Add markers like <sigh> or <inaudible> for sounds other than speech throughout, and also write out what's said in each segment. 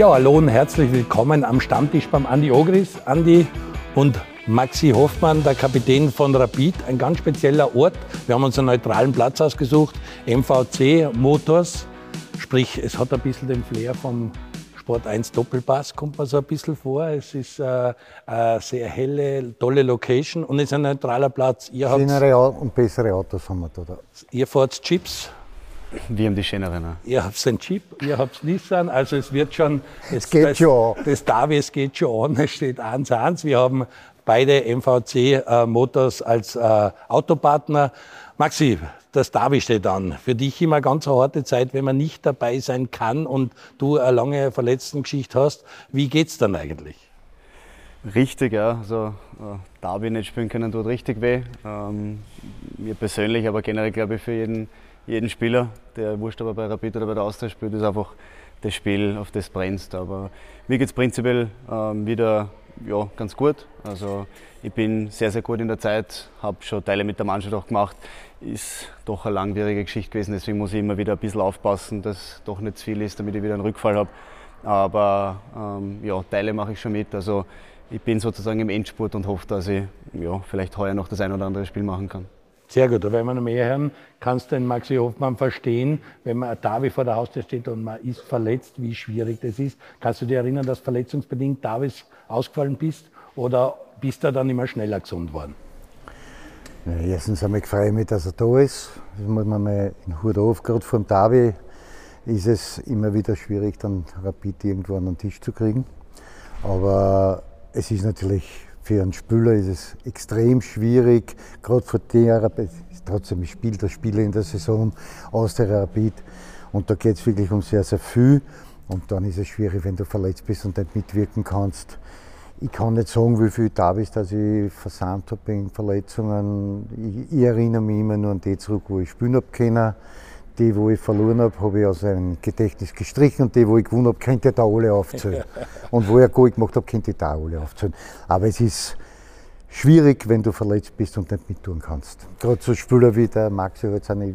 Ja, hallo und herzlich willkommen am Stammtisch beim Andi Ogris. Andi und Maxi Hoffmann, der Kapitän von Rapid, ein ganz spezieller Ort. Wir haben uns einen neutralen Platz ausgesucht, MVC Motors. Sprich, es hat ein bisschen den Flair vom Sport 1 Doppelpass, kommt mir so ein bisschen vor. Es ist äh, eine sehr helle, tolle Location und es ist ein neutraler Platz. Ihr Schönere und bessere Autos haben wir da. Ihr fahrt Chips, wir haben die schöneren. Ihr habt den Jeep, ihr habt Nissan, also es wird schon. Es, es geht das, schon. Das Davis geht schon an, es steht 1-1. Wir haben beide MVC äh, Motors als äh, Autopartner. Maxi, das Davi steht an. Für dich immer ganz eine harte Zeit, wenn man nicht dabei sein kann und du eine lange Verletztengeschichte hast. Wie geht's dann eigentlich? Richtig, ja. Also, äh, Derby nicht spielen können tut richtig weh. Ähm, mir persönlich, aber generell glaube ich für jeden jeden Spieler, der wurscht aber bei Rapid oder bei der Austria spielt, ist einfach das Spiel, auf das brennst. Aber mir geht es prinzipiell ähm, wieder ja, ganz gut. Also ich bin sehr, sehr gut in der Zeit, habe schon Teile mit der Mannschaft auch gemacht. Ist doch eine langwierige Geschichte gewesen, deswegen muss ich immer wieder ein bisschen aufpassen, dass doch nicht zu viel ist, damit ich wieder einen Rückfall habe. Aber ähm, ja, Teile mache ich schon mit. Also ich bin sozusagen im Endspurt und hoffe, dass ich ja, vielleicht heuer noch das ein oder andere Spiel machen kann. Sehr gut, wir noch mehr hören. Kannst du den Maxi Hoffmann verstehen, wenn man Davi vor der Haustür steht und man ist verletzt, wie schwierig das ist? Kannst du dir erinnern, dass verletzungsbedingt Davis ausgefallen bist oder bist du dann immer schneller gesund worden? Ja, erstens einmal freue ich mich, dass er da ist. Das muss man mal in Hut auf. Gerade vor dem Davi ist es immer wieder schwierig, dann Rapid irgendwo an den Tisch zu kriegen. Aber es ist natürlich für einen Spieler ist es extrem schwierig, gerade für der, trotzdem spielt der Spieler in der Saison aus der Rapid und da geht es wirklich um sehr, sehr viel und dann ist es schwierig, wenn du verletzt bist und nicht mitwirken kannst. Ich kann nicht sagen, wie viel da ist, dass ich versandt habe in Verletzungen. Ich, ich, erinnere mich immer nur an die zurück, wo ich spielen habe können. Die, wo ich verloren habe, habe ich aus einem Gedächtnis gestrichen und die, wo ich gewonnen habe, könnte ich da alle aufzählen. <laughs> und wo ich Goal gemacht habe, könnte ich da alle aufzählen. Aber es ist schwierig, wenn du verletzt bist und nicht mittun kannst. Gerade so Spieler wie der Maxi sind, ich, ich,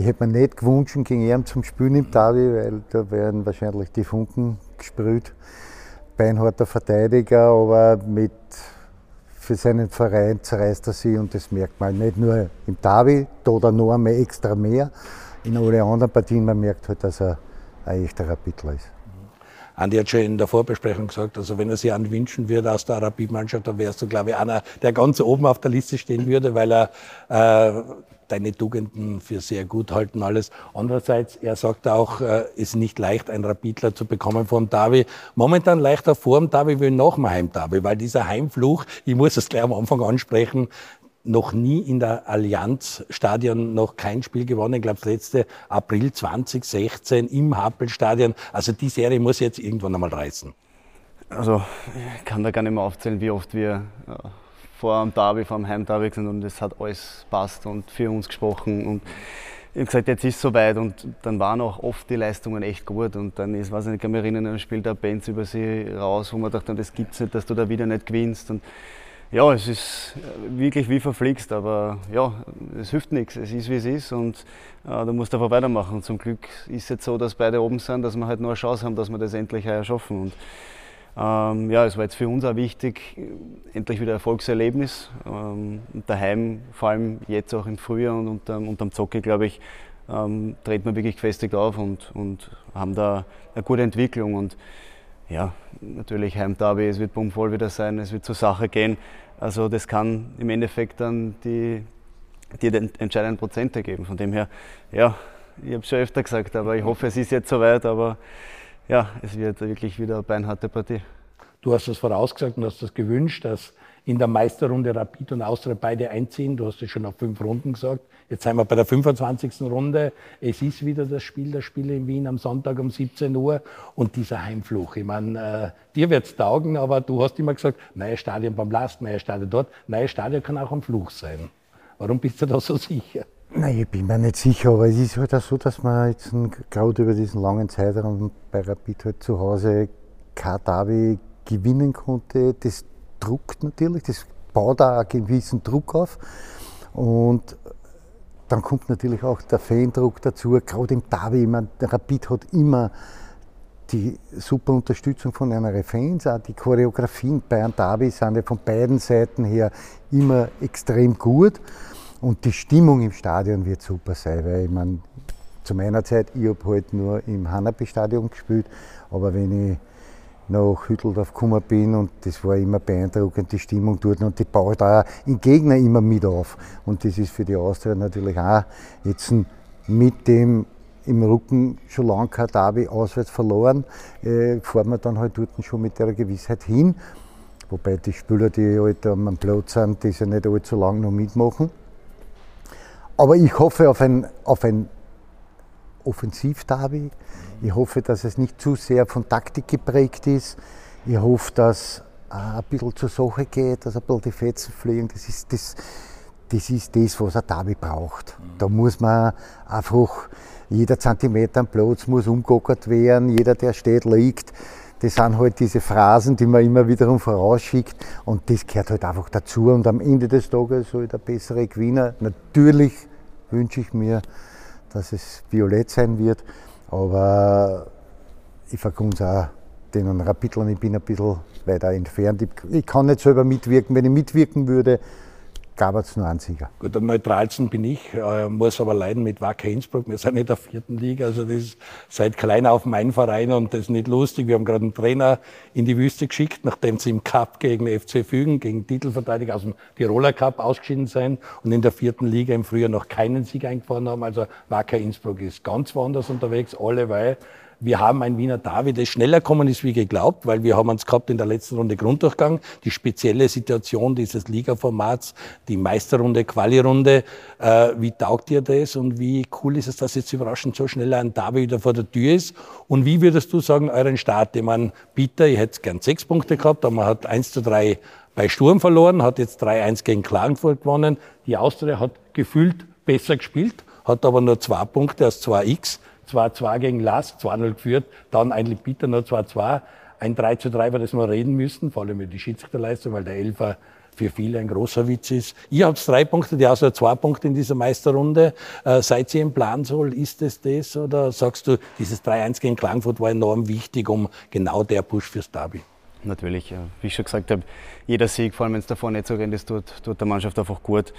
ich hätte mir nicht gewünscht, gegen ihn zum Spielen im Davi, weil da wären wahrscheinlich die Funken gesprüht. Beinharter Verteidiger, aber mit für seinen Verein zerreißt er sich und das merkt man nicht nur im Davi, da noch einmal extra mehr, in alle anderen Partien, man merkt halt, dass er ein echter Rapidler ist. Andi hat schon in der Vorbesprechung gesagt, also wenn er sich anwünschen würde aus der Rapid-Mannschaft, dann wärst du, glaube ich, einer, der ganz oben auf der Liste stehen würde, weil er äh, deine Tugenden für sehr gut halten alles. Andererseits, er sagt auch, äh, ist nicht leicht, einen Rapidler zu bekommen vom Davi. Momentan leichter vor dem Davi wie nach dem Heim-Davi, weil dieser Heimfluch, ich muss es gleich am Anfang ansprechen, noch nie in der Allianz-Stadion noch kein Spiel gewonnen. Ich glaube, das letzte April 2016 im Happel-Stadion. Also die Serie muss jetzt irgendwann einmal reißen. Also ich kann da gar nicht mehr aufzählen, wie oft wir vor dem Derby, vor dem Heimderby sind und es hat alles passt und für uns gesprochen und ich habe gesagt, jetzt ist es soweit und dann waren auch oft die Leistungen echt gut und dann ist, weiß ich nicht, kann mich erinnern, dann spielt der Benz über sie raus, wo man dachte, das gibt es nicht, dass du da wieder nicht gewinnst und ja, es ist wirklich wie verflixt, aber ja, es hilft nichts. Es ist wie es ist und äh, du musst einfach weitermachen. Zum Glück ist es jetzt so, dass beide oben sind, dass wir halt nur eine Chance haben, dass wir das endlich erschaffen. Und ähm, ja, es war jetzt für uns auch wichtig, endlich wieder Erfolgserlebnis. Ähm, daheim, vor allem jetzt auch im Frühjahr und unterm, unterm Zocke, glaube ich, ähm, treten wir wirklich gefestigt auf und, und haben da eine gute Entwicklung. Und ja, natürlich Heimderby, es wird bummvoll wieder sein, es wird zur Sache gehen. Also das kann im Endeffekt dann die, die entscheidenden Prozente geben. Von dem her, ja, ich habe es schon öfter gesagt, aber ich hoffe, es ist jetzt soweit, aber ja, es wird wirklich wieder eine beinharte Partie. Du hast das vorausgesagt und hast das gewünscht, dass in der Meisterrunde Rapid und Austria beide einziehen. Du hast es schon auf fünf Runden gesagt. Jetzt sind wir bei der 25. Runde. Es ist wieder das Spiel der Spiele in Wien am Sonntag um 17 Uhr und dieser Heimfluch. Ich meine, äh, dir wird's taugen, aber du hast immer gesagt, neues Stadion beim Last, neues Stadion dort. Neues Stadion kann auch ein Fluch sein. Warum bist du da so sicher? Nein, ich bin mir nicht sicher, aber es ist halt auch so, dass man jetzt gerade über diesen langen Zeitraum bei Rapid halt zu Hause kein Derby gewinnen konnte. Das druckt natürlich, das baut auch einen gewissen Druck auf. Und dann kommt natürlich auch der Fandruck dazu, gerade im Derby. Ich meine, Rapid hat immer die super Unterstützung von einer Fans, auch die Choreografien bei einem Derby sind ja von beiden Seiten her immer extrem gut und die Stimmung im Stadion wird super sein, weil ich meine, zu meiner Zeit, ich habe halt nur im Hanapi-Stadion gespielt, aber wenn ich nach Hütteldorf gekommen bin und das war immer beeindruckend, die Stimmung dort und die baut auch den Gegner immer mit auf. Und das ist für die Austria natürlich auch jetzt mit dem im Rücken schon lange kein Derby auswärts verloren, äh, fahren wir dann halt dort schon mit der Gewissheit hin. Wobei die Spieler, die halt am Platz sind, die ja nicht allzu lange noch mitmachen. Aber ich hoffe auf ein, auf ein Offensiv-Derby. Ich hoffe, dass es nicht zu sehr von Taktik geprägt ist. Ich hoffe, dass ein bisschen zur Sache geht, dass ein bisschen die Fetzen fliegen. Das ist das, das, ist das was ein Derby braucht. Da muss man einfach, jeder Zentimeter am Platz muss umgegockert werden, jeder, der steht, liegt. Das sind halt diese Phrasen, die man immer wiederum vorausschickt und das gehört halt einfach dazu. Und am Ende des Tages soll der bessere Gewinner. Natürlich wünsche ich mir, dass es violett sein wird. Aber ich vergunze auch den Rapidlern, ich bin ein bisschen weiter entfernt. Ich kann nicht selber mitwirken. Wenn ich mitwirken würde, gab es nur einen Sieger. Gut, am neutralsten bin ich, äh, muss aber leiden mit Wacker Innsbruck. Wir sind in der vierten Liga, also das ist seit klein auf mein Verein und das ist nicht lustig. Wir haben gerade einen Trainer in die Wüste geschickt, nachdem sie im Cup gegen FC Fügen, gegen Titelverteidiger aus dem Tiroler Cup ausgeschieden sind und in der vierten Liga im Frühjahr noch keinen Sieg eingefahren haben. Also Wacker Innsbruck ist ganz woanders unterwegs, alle weil wir haben ein Wiener David, das schneller kommen ist wie geglaubt, weil wir haben uns gehabt in der letzten Runde Grunddurchgang, die spezielle Situation dieses Liga-Formats, die Meisterrunde, Quali-Runde. Äh, wie taugt dir das und wie cool ist es, dass jetzt überraschend so schnell ein David wieder vor der Tür ist? Und wie würdest du sagen, euren Start? Ich meine, Peter, ich hätte gern sechs Punkte gehabt, aber man hat 1 zu 3 bei Sturm verloren, hat jetzt 3-1 gegen Klagenfurt gewonnen. Die Austria hat gefühlt besser gespielt, hat aber nur zwei Punkte aus 2x. 2-2 gegen Lask, 2-0 geführt, dann eigentlich bitter nur 2-2. Ein 3-3, über das wir reden müssen, vor allem über die Schiedsrichterleistung, weil der Elfer für viele ein großer Witz ist. Ihr habt drei Punkte, die außer zwei Punkte in dieser Meisterrunde. Äh, seid ihr im Plan soll? Ist es das? Oder sagst du, dieses 3-1 gegen Klagenfurt war enorm wichtig, um genau der Push fürs Derby? Natürlich, wie ich schon gesagt habe, jeder Sieg, vor allem wenn es davor nicht so rennt, das tut, tut der Mannschaft einfach gut.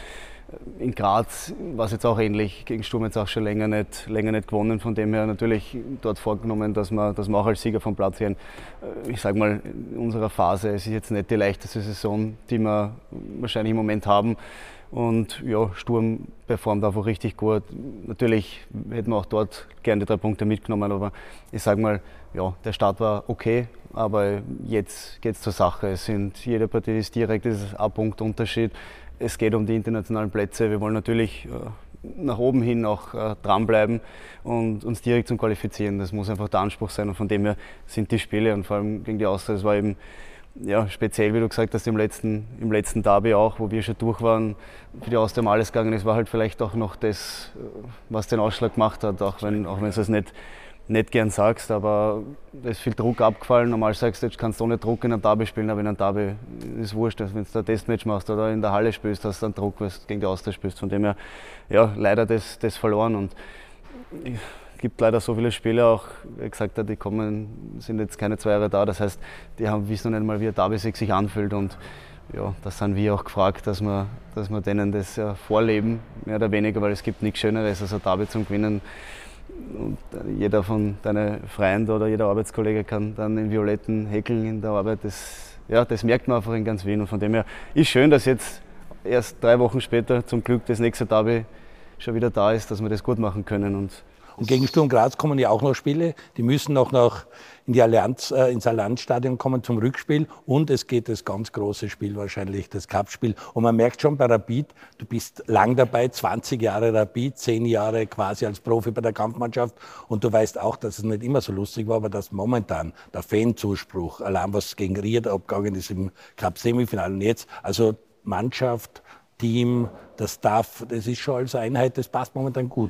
In Graz war es jetzt auch ähnlich, gegen Sturm jetzt auch schon länger nicht, länger nicht gewonnen. Von dem her natürlich dort vorgenommen, dass wir, dass wir auch als Sieger vom Platz gehen. Äh, ich sage mal, in unserer Phase es ist jetzt nicht die leichteste Saison, die wir wahrscheinlich im Moment haben. Und ja, Sturm performt einfach richtig gut. Natürlich hätten wir auch dort gerne die drei Punkte mitgenommen, aber ich sage mal, ja, der Start war okay, aber jetzt geht es zur Sache. Es sind, jede Partie ist direkt, es ist ein Punkt Unterschied es geht um die internationalen Plätze. Wir wollen natürlich äh, nach oben hin auch äh, dranbleiben und uns direkt zum Qualifizieren. Das muss einfach der Anspruch sein und von dem her sind die Spiele und vor allem gegen die Austria, das war eben ja, speziell, wie du gesagt hast, im letzten, im letzten Derby auch, wo wir schon durch waren, für die Austria um alles gegangen ist, war halt vielleicht auch noch das, äh, was den Ausschlag gemacht hat, auch wenn, auch es nicht nicht gern sagst, aber da ist viel Druck abgefallen. Normal sagst du, jetzt kannst du ohne Druck in einem Derby spielen, aber in einem Derby ist es wurscht. Wenn du ein Testmatch machst oder in der Halle spielst, hast du einen Druck, weil du gegen die Austria spielst. Von dem her, ja, leider das, das verloren. Und es gibt leider so viele Spieler auch, wie gesagt die kommen, sind jetzt keine zwei Jahre da. Das heißt, die haben, wissen noch nicht mal, wie ein Derby-Sieg sich anfühlt. Und ja, da sind wir auch gefragt, dass wir, dass wir denen das ja vorleben, mehr oder weniger, weil es gibt nichts Schöneres als ein Derby zum Gewinnen und jeder von deinen Freunden oder jeder Arbeitskollege kann dann in Violetten häkeln in der Arbeit. Das, ja, das merkt man einfach in ganz Wien. Und von dem her ist schön, dass jetzt erst drei Wochen später zum Glück das nächste Derby schon wieder da ist, dass wir das gut machen können. Und und gegen Sturm Graz kommen ja auch noch Spiele. Die müssen auch noch in die Allianz, äh, ins Allianzstadion kommen zum Rückspiel. Und es geht das ganz große Spiel wahrscheinlich, das Cupspiel. Und man merkt schon bei Rapid, du bist lang dabei, 20 Jahre Rapid, 10 Jahre quasi als Profi bei der Kampfmannschaft. Und du weißt auch, dass es nicht immer so lustig war, aber dass momentan der Fanzuspruch, allein was gegen Ried abgegangen ist im Cup-Semifinale und jetzt, also Mannschaft, Team, das Staff, das ist schon als Einheit, das passt momentan gut.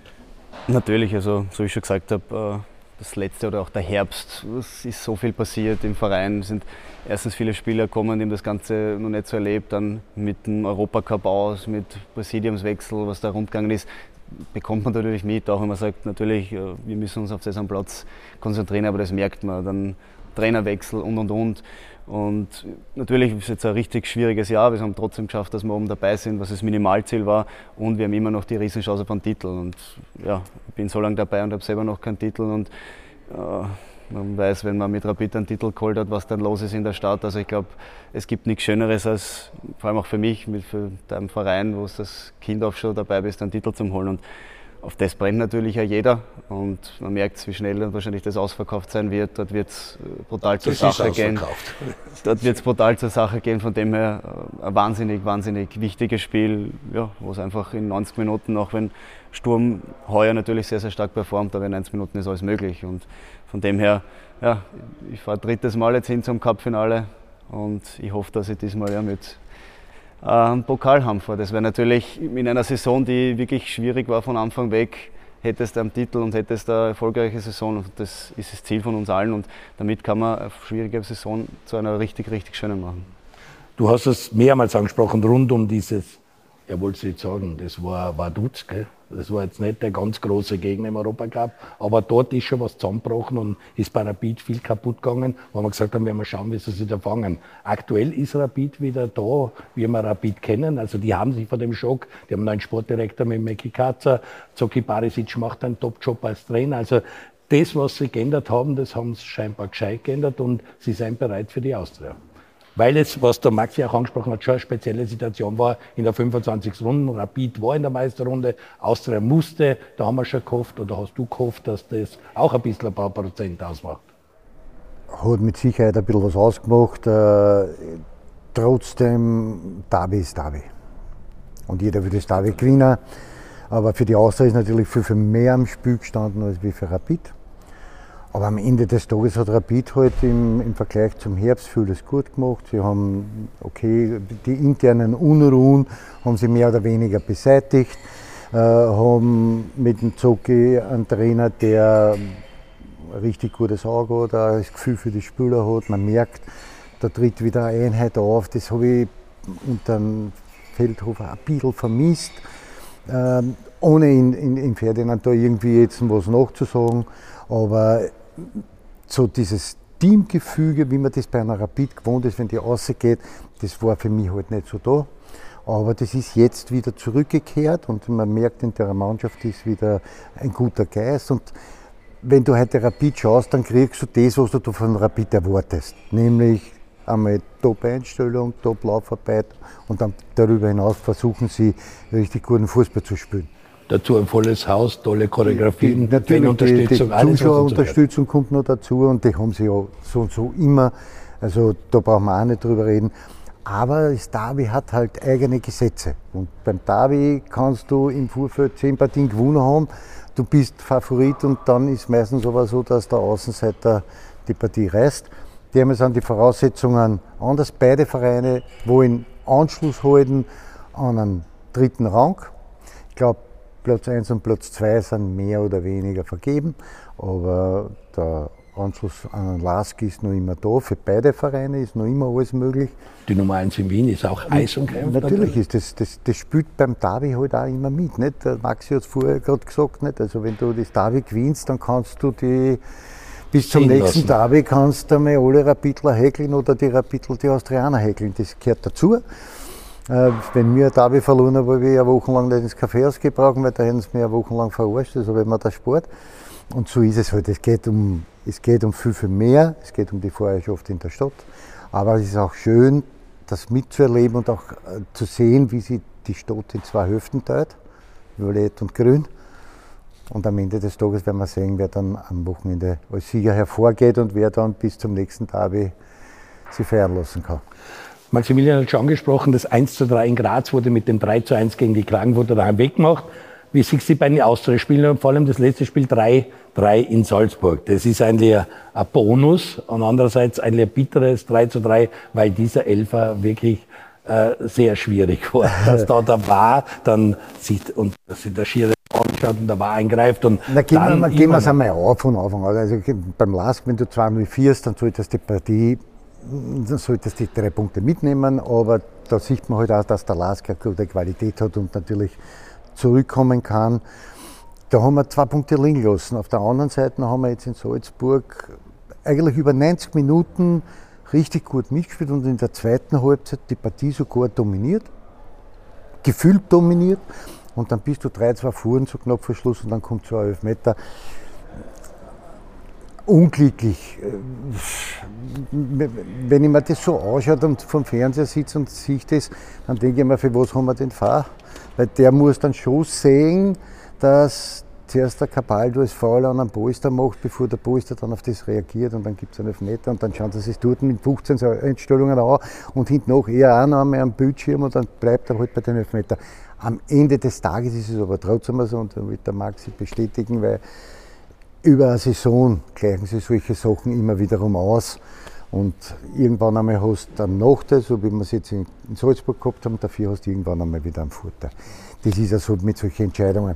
Natürlich, also so wie ich schon gesagt habe, das letzte oder auch der Herbst, es ist so viel passiert im Verein. Es sind erstens viele Spieler gekommen, die haben das Ganze noch nicht so erlebt, dann mit dem Europacup aus, mit Präsidiumswechsel, was da rundgegangen ist, bekommt man natürlich mit, auch wenn man sagt, natürlich, äh, wir müssen uns auf das am Platz konzentrieren, aber das merkt man. Dann Trainerwechsel und und und. Und natürlich ist es jetzt ein richtig schwieriges Jahr. Wir haben trotzdem geschafft, dass wir oben dabei sind, was das Minimalziel war. Und wir haben immer noch die Riesenchance auf einen Titel. Und ja, ich bin so lange dabei und habe selber noch keinen Titel. Und äh, man weiß, wenn man mit Rapid einen Titel geholt hat, was dann los ist in der Stadt. Also ich glaube, es gibt nichts Schöneres als, vor allem auch für mich, mit für deinem Verein, wo du das Kind auch schon dabei bist, einen Titel zu holen. Und auf das brennt natürlich ja jeder und man merkt, wie schnell wahrscheinlich das ausverkauft sein wird. Dort wird es äh, brutal zur das Sache gehen. <laughs> Dort wird es brutal zur Sache gehen. Von dem her äh, ein wahnsinnig, wahnsinnig wichtiges Spiel, ja, wo es einfach in 90 Minuten, auch wenn Sturm heuer natürlich sehr, sehr stark performt, aber in 90 Minuten ist alles möglich. Und von dem her, ja, ich fahre drittes Mal jetzt hin zum Cup-Finale und ich hoffe, dass ich diesmal ja mit einen Pokal haben vor. Das wäre natürlich in einer Saison, die wirklich schwierig war von Anfang weg, hättest du einen Titel und hättest eine erfolgreiche Saison. Und das ist das Ziel von uns allen und damit kann man eine schwierige Saison zu einer richtig, richtig schönen machen. Du hast es mehrmals angesprochen, rund um dieses, ja, wollte ich nicht sagen, das war Vaduz, gell? Das war jetzt nicht der ganz große Gegner im Europacup, aber dort ist schon was zusammengebrochen und ist bei Rapid viel kaputt gegangen, wo wir gesagt haben, wir schauen, wie sie sich da fangen. Aktuell ist Rapid wieder da, wie wir Rapid kennen. Also die haben sich vor dem Schock, die haben einen neuen Sportdirektor mit Meki Katzer, Zoki Barisic macht einen Top-Job als Trainer. Also das, was sie geändert haben, das haben sie scheinbar gescheit geändert und sie sind bereit für die Austria weil es, was der Maxi auch angesprochen hat, schon eine spezielle Situation war in der 25. Runde. Rapid war in der Meisterrunde, Austria musste, da haben wir schon gehofft oder hast du gehofft, dass das auch ein bisschen ein paar Prozent ausmacht? Hat mit Sicherheit ein bisschen was ausgemacht. Äh, trotzdem, Derby ist Derby. Und jeder will das Derby gewinnen. Aber für die Austria ist natürlich viel, viel mehr am Spiel gestanden als wie für Rapid. Aber am Ende des Tages hat Rapid halt im, im Vergleich zum Herbst vieles gut gemacht. Sie haben, okay, die internen Unruhen haben sie mehr oder weniger beseitigt, äh, haben mit dem Zoki einen Trainer, der ein richtig gutes Auge hat, auch das Gefühl für die Spieler hat. Man merkt, da tritt wieder eine Einheit auf. Das habe ich unter dem Feldhofer ein bisschen vermisst. Ähm, ohne in, in, in Ferdinand da irgendwie jetzt was nachzusagen. Aber so dieses Teamgefüge, wie man das bei einer Rapid gewohnt ist, wenn die rausgeht, das war für mich halt nicht so da. Aber das ist jetzt wieder zurückgekehrt und man merkt, in der Mannschaft ist wieder ein guter Geist. Und wenn du heute Rapid schaust, dann kriegst du das, was du von Rapid erwartest. Nämlich einmal Top-Einstellung, Top-Laufarbeit und dann darüber hinaus versuchen sie, richtig guten Fußball zu spielen. Dazu ein volles Haus, tolle Choreografien, die, natürlich, Unterstützung. Die, die Zuschauerunterstützung kommt noch dazu und die haben sie ja so und so immer. Also da brauchen wir auch nicht drüber reden. Aber das Derby hat halt eigene Gesetze. Und beim Derby kannst du im Vorfeld zehn Partien gewonnen haben. Du bist Favorit und dann ist meistens aber so, dass der Außenseiter die Partie reißt. Die haben jetzt die Voraussetzungen anders. Beide Vereine wollen Anschluss halten an einen dritten Rang. Ich glaube, Platz 1 und Platz 2 sind mehr oder weniger vergeben, aber der Anschluss an den LASK ist noch immer da. Für beide Vereine ist noch immer alles möglich. Die Nummer 1 in Wien ist auch Eis und Kämpfe. Natürlich ist das, das, das spielt beim Derby halt auch immer mit. Nicht? Der Maxi hat es vorher gerade gesagt, nicht? also wenn du das Derby gewinnst, dann kannst du die bis zum nächsten lassen. Derby kannst du einmal alle Rapidler häkeln oder die Rapidler die Austrianer häkeln. Das gehört dazu. Äh, wenn wir Derby verloren haben, habe ich eine Woche lang nicht ins Kaffeehaus gebraucht, weil da hätten sie mir eine Woche lang verarscht, also wenn man der Sport. Und so ist es halt. Es geht um, es geht um viel, viel mehr. Es geht um die Vorherrschaft in der Stadt. Aber es ist auch schön, das mitzuerleben und auch äh, zu sehen, wie sich die Stadt in zwei Hälften teilt, violett und grün. Und am Ende des Tages werden wir sehen, wer dann am Wochenende als Sieger hervorgeht und wer dann bis zum nächsten Derby sich feiern lassen kann. Maximilian hat schon angesprochen, das 1 zu 3 in Graz wurde mit dem 3 zu 1 gegen die Klagenfurter daheim weggemacht. Wie siehst du bei den Austria-Spielen und vor allem das letzte Spiel 3 3 in Salzburg. Das ist eigentlich ein, ein Bonus und andererseits eigentlich ein bitteres 3 zu 3, weil dieser Elfer wirklich äh, sehr schwierig war. <laughs> Dass da da war, dann sieht und das sind der schiere anschaut und der war eingreift. Und Na, gehen wir, mal, gehen wir es einmal auf von Anfang an. Also beim Lask, wenn du 2-0 führst, dann solltest du die Partie, dann solltest du die drei Punkte mitnehmen, aber da sieht man halt auch, dass der Lask eine gute Qualität hat und natürlich zurückkommen kann. Da haben wir zwei Punkte liegen lassen. Auf der anderen Seite haben wir jetzt in Salzburg eigentlich über 90 Minuten richtig gut mitgespielt und in der zweiten Halbzeit die Partie sogar dominiert, gefühlt dominiert. Und dann bist du 3-2 Fuhren zu knapp vor Schluss und dann kommt so ein Elfmeter. Unglücklich. Wenn ich mir das so anschaue und vom Fernseher sitze und sehe das, dann denke ich mir, für was haben wir den Fahr? Weil der muss dann schon sehen, dass zuerst der Capaldo das Foul an einem Polster macht, bevor der Polster dann auf das reagiert und dann gibt es einen Elfmeter und dann schauen sie sich dort mit 15 Einstellungen an und hinten noch eher auch noch einmal am Bildschirm und dann bleibt er halt bei den Elfmeter. Am Ende des Tages ist es aber trotzdem so und da wird der Maxi bestätigen, weil über eine Saison gleichen sich solche Sachen immer wiederum aus. Und irgendwann einmal hast du einen Nachteil, so wie wir es jetzt in Salzburg gehabt haben, dafür hast du irgendwann einmal wieder einen Vorteil. Das ist ja so mit solchen Entscheidungen.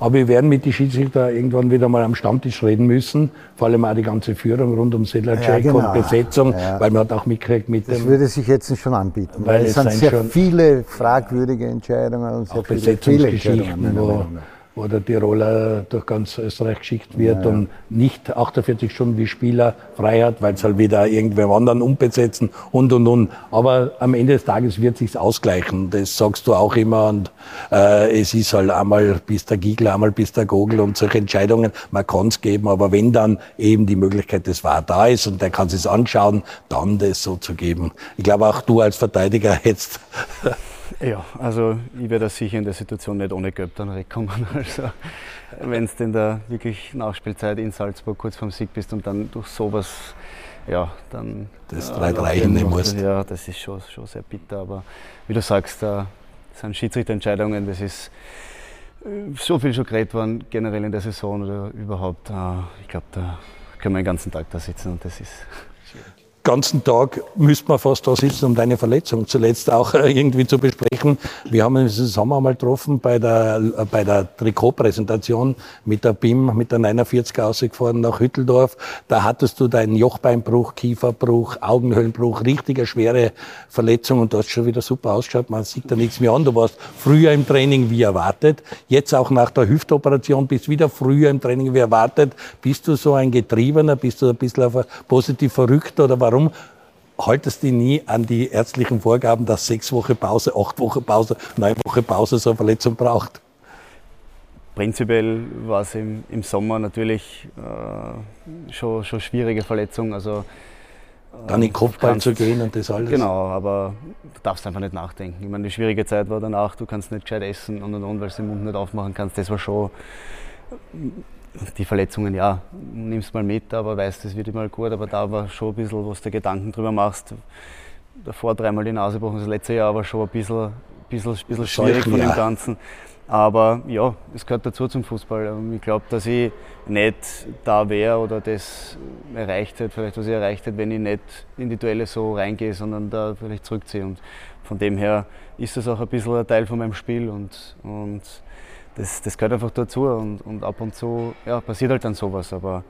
Aber wir werden mit den Schiedsrichter irgendwann wieder mal am Stammtisch reden müssen. Vor allem auch die ganze Führung rund um Sedlacek ja, genau. und Besetzung, ja. weil man hat auch mitgekriegt mit Das würde sich jetzt schon anbieten, weil, weil es sind sehr viele fragwürdige Entscheidungen und sehr viele Fehlentscheidungen. Wo, wo der Tiroler durch ganz Österreich geschickt wird ja, und nicht 48 Stunden wie Spieler frei hat, weil es halt wieder irgendwem anderen umbesetzen und und und. Aber am Ende des Tages wird sich's ausgleichen. Das sagst du auch immer und äh, es ist halt einmal bis der Giegel, einmal bis der Gogel und solche Entscheidungen. Man kann es geben, aber wenn dann eben die Möglichkeit des war da ist und der kann es anschauen, dann das so zu geben. Ich glaube auch du als Verteidiger <laughs> hättest ja, also ich werde sicher in der Situation nicht ohne Göpp dann wegkommen. <laughs> Also wenn du in der wirklich Nachspielzeit in Salzburg kurz vorm Sieg bist und dann durch sowas, ja, dann... Das drei Reihen nehmen musst. Ja, das ist schon, schon sehr bitter, aber wie du sagst, da sind Schiedsrichterentscheidungen, das ist äh, so viel schon geredet worden, generell in der Saison oder überhaupt. Äh, ich glaube, da können wir den ganzen Tag da sitzen und das ist ganzen Tag müsste man fast da sitzen, um deine Verletzung zuletzt auch äh, irgendwie zu besprechen. Wir haben uns im Sommer mal getroffen bei der, äh, bei der Trikotpräsentation mit der BIM, mit der 49 ausgefahren nach Hütteldorf. Da hattest du deinen Jochbeinbruch, Kieferbruch, Augenhöhlenbruch, richtige schwere Verletzung und du hast schon wieder super ausgeschaut. Man sieht da nichts mehr an. Du warst früher im Training wie erwartet. Jetzt auch nach der Hüftoperation bist wieder früher im Training wie erwartet. Bist du so ein Getriebener? Bist du ein bisschen positiv verrückt oder warum Warum haltest du nie an die ärztlichen Vorgaben, dass sechs Wochen Pause, acht Wochen Pause, neun Wochen Pause so eine Verletzung braucht? Prinzipiell war es im, im Sommer natürlich äh, schon, schon schwierige Verletzung. Also, Dann in den Kopfball zu gehen und das alles? Genau, aber du darfst einfach nicht nachdenken. Ich meine, die schwierige Zeit war danach, du kannst nicht gescheit essen und und und, weil du den Mund nicht aufmachen kannst. Das war schon die Verletzungen, ja, nimmst mal mit, aber weißt, es wird immer gut. Aber da war schon ein bisschen, was du Gedanken drüber machst. Davor dreimal die Nase gebrochen, das letzte Jahr war schon ein bisschen, bisschen, bisschen schwierig von dem Ganzen. Aber ja, es gehört dazu zum Fußball. Ich glaube, dass ich nicht da wäre oder das erreicht hätte, vielleicht was ich erreicht hätte, wenn ich nicht in die Duelle so reingehe, sondern da vielleicht zurückziehe. Und von dem her ist das auch ein bisschen ein Teil von meinem Spiel und, und das, das gehört einfach dazu und, und ab und zu ja, passiert halt dann sowas. Aber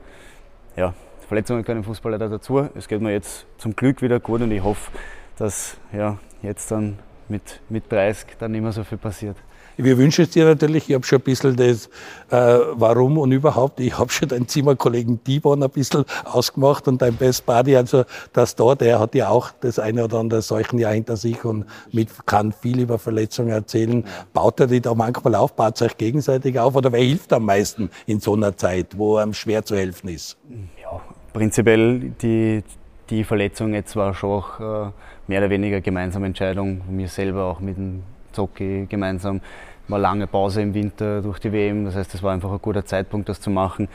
ja, Verletzungen im Fußball leider dazu. Es geht mir jetzt zum Glück wieder gut und ich hoffe, dass ja, jetzt dann mit, mit 30 dann nicht mehr so viel passiert. Wir wünschen es dir natürlich, ich habe schon ein bisschen das äh, Warum und überhaupt, ich habe schon deinen Zimmerkollegen Dibon ein bisschen ausgemacht und dein Best Buddy, also das da, der hat ja auch das eine oder andere Seuchenjahr hinter sich und mit, kann viel über Verletzungen erzählen. Baut er die da manchmal auf, baut euch gegenseitig auf? Oder wer hilft am meisten in so einer Zeit, wo einem schwer zu helfen ist? Ja, prinzipiell die, die Verletzung jetzt war schon auch äh, mehr oder weniger gemeinsame Entscheidung. Mir selber, auch mit dem Zocki gemeinsam war lange Pause im Winter durch die WM. Das heißt, es war einfach ein guter Zeitpunkt, das zu machen.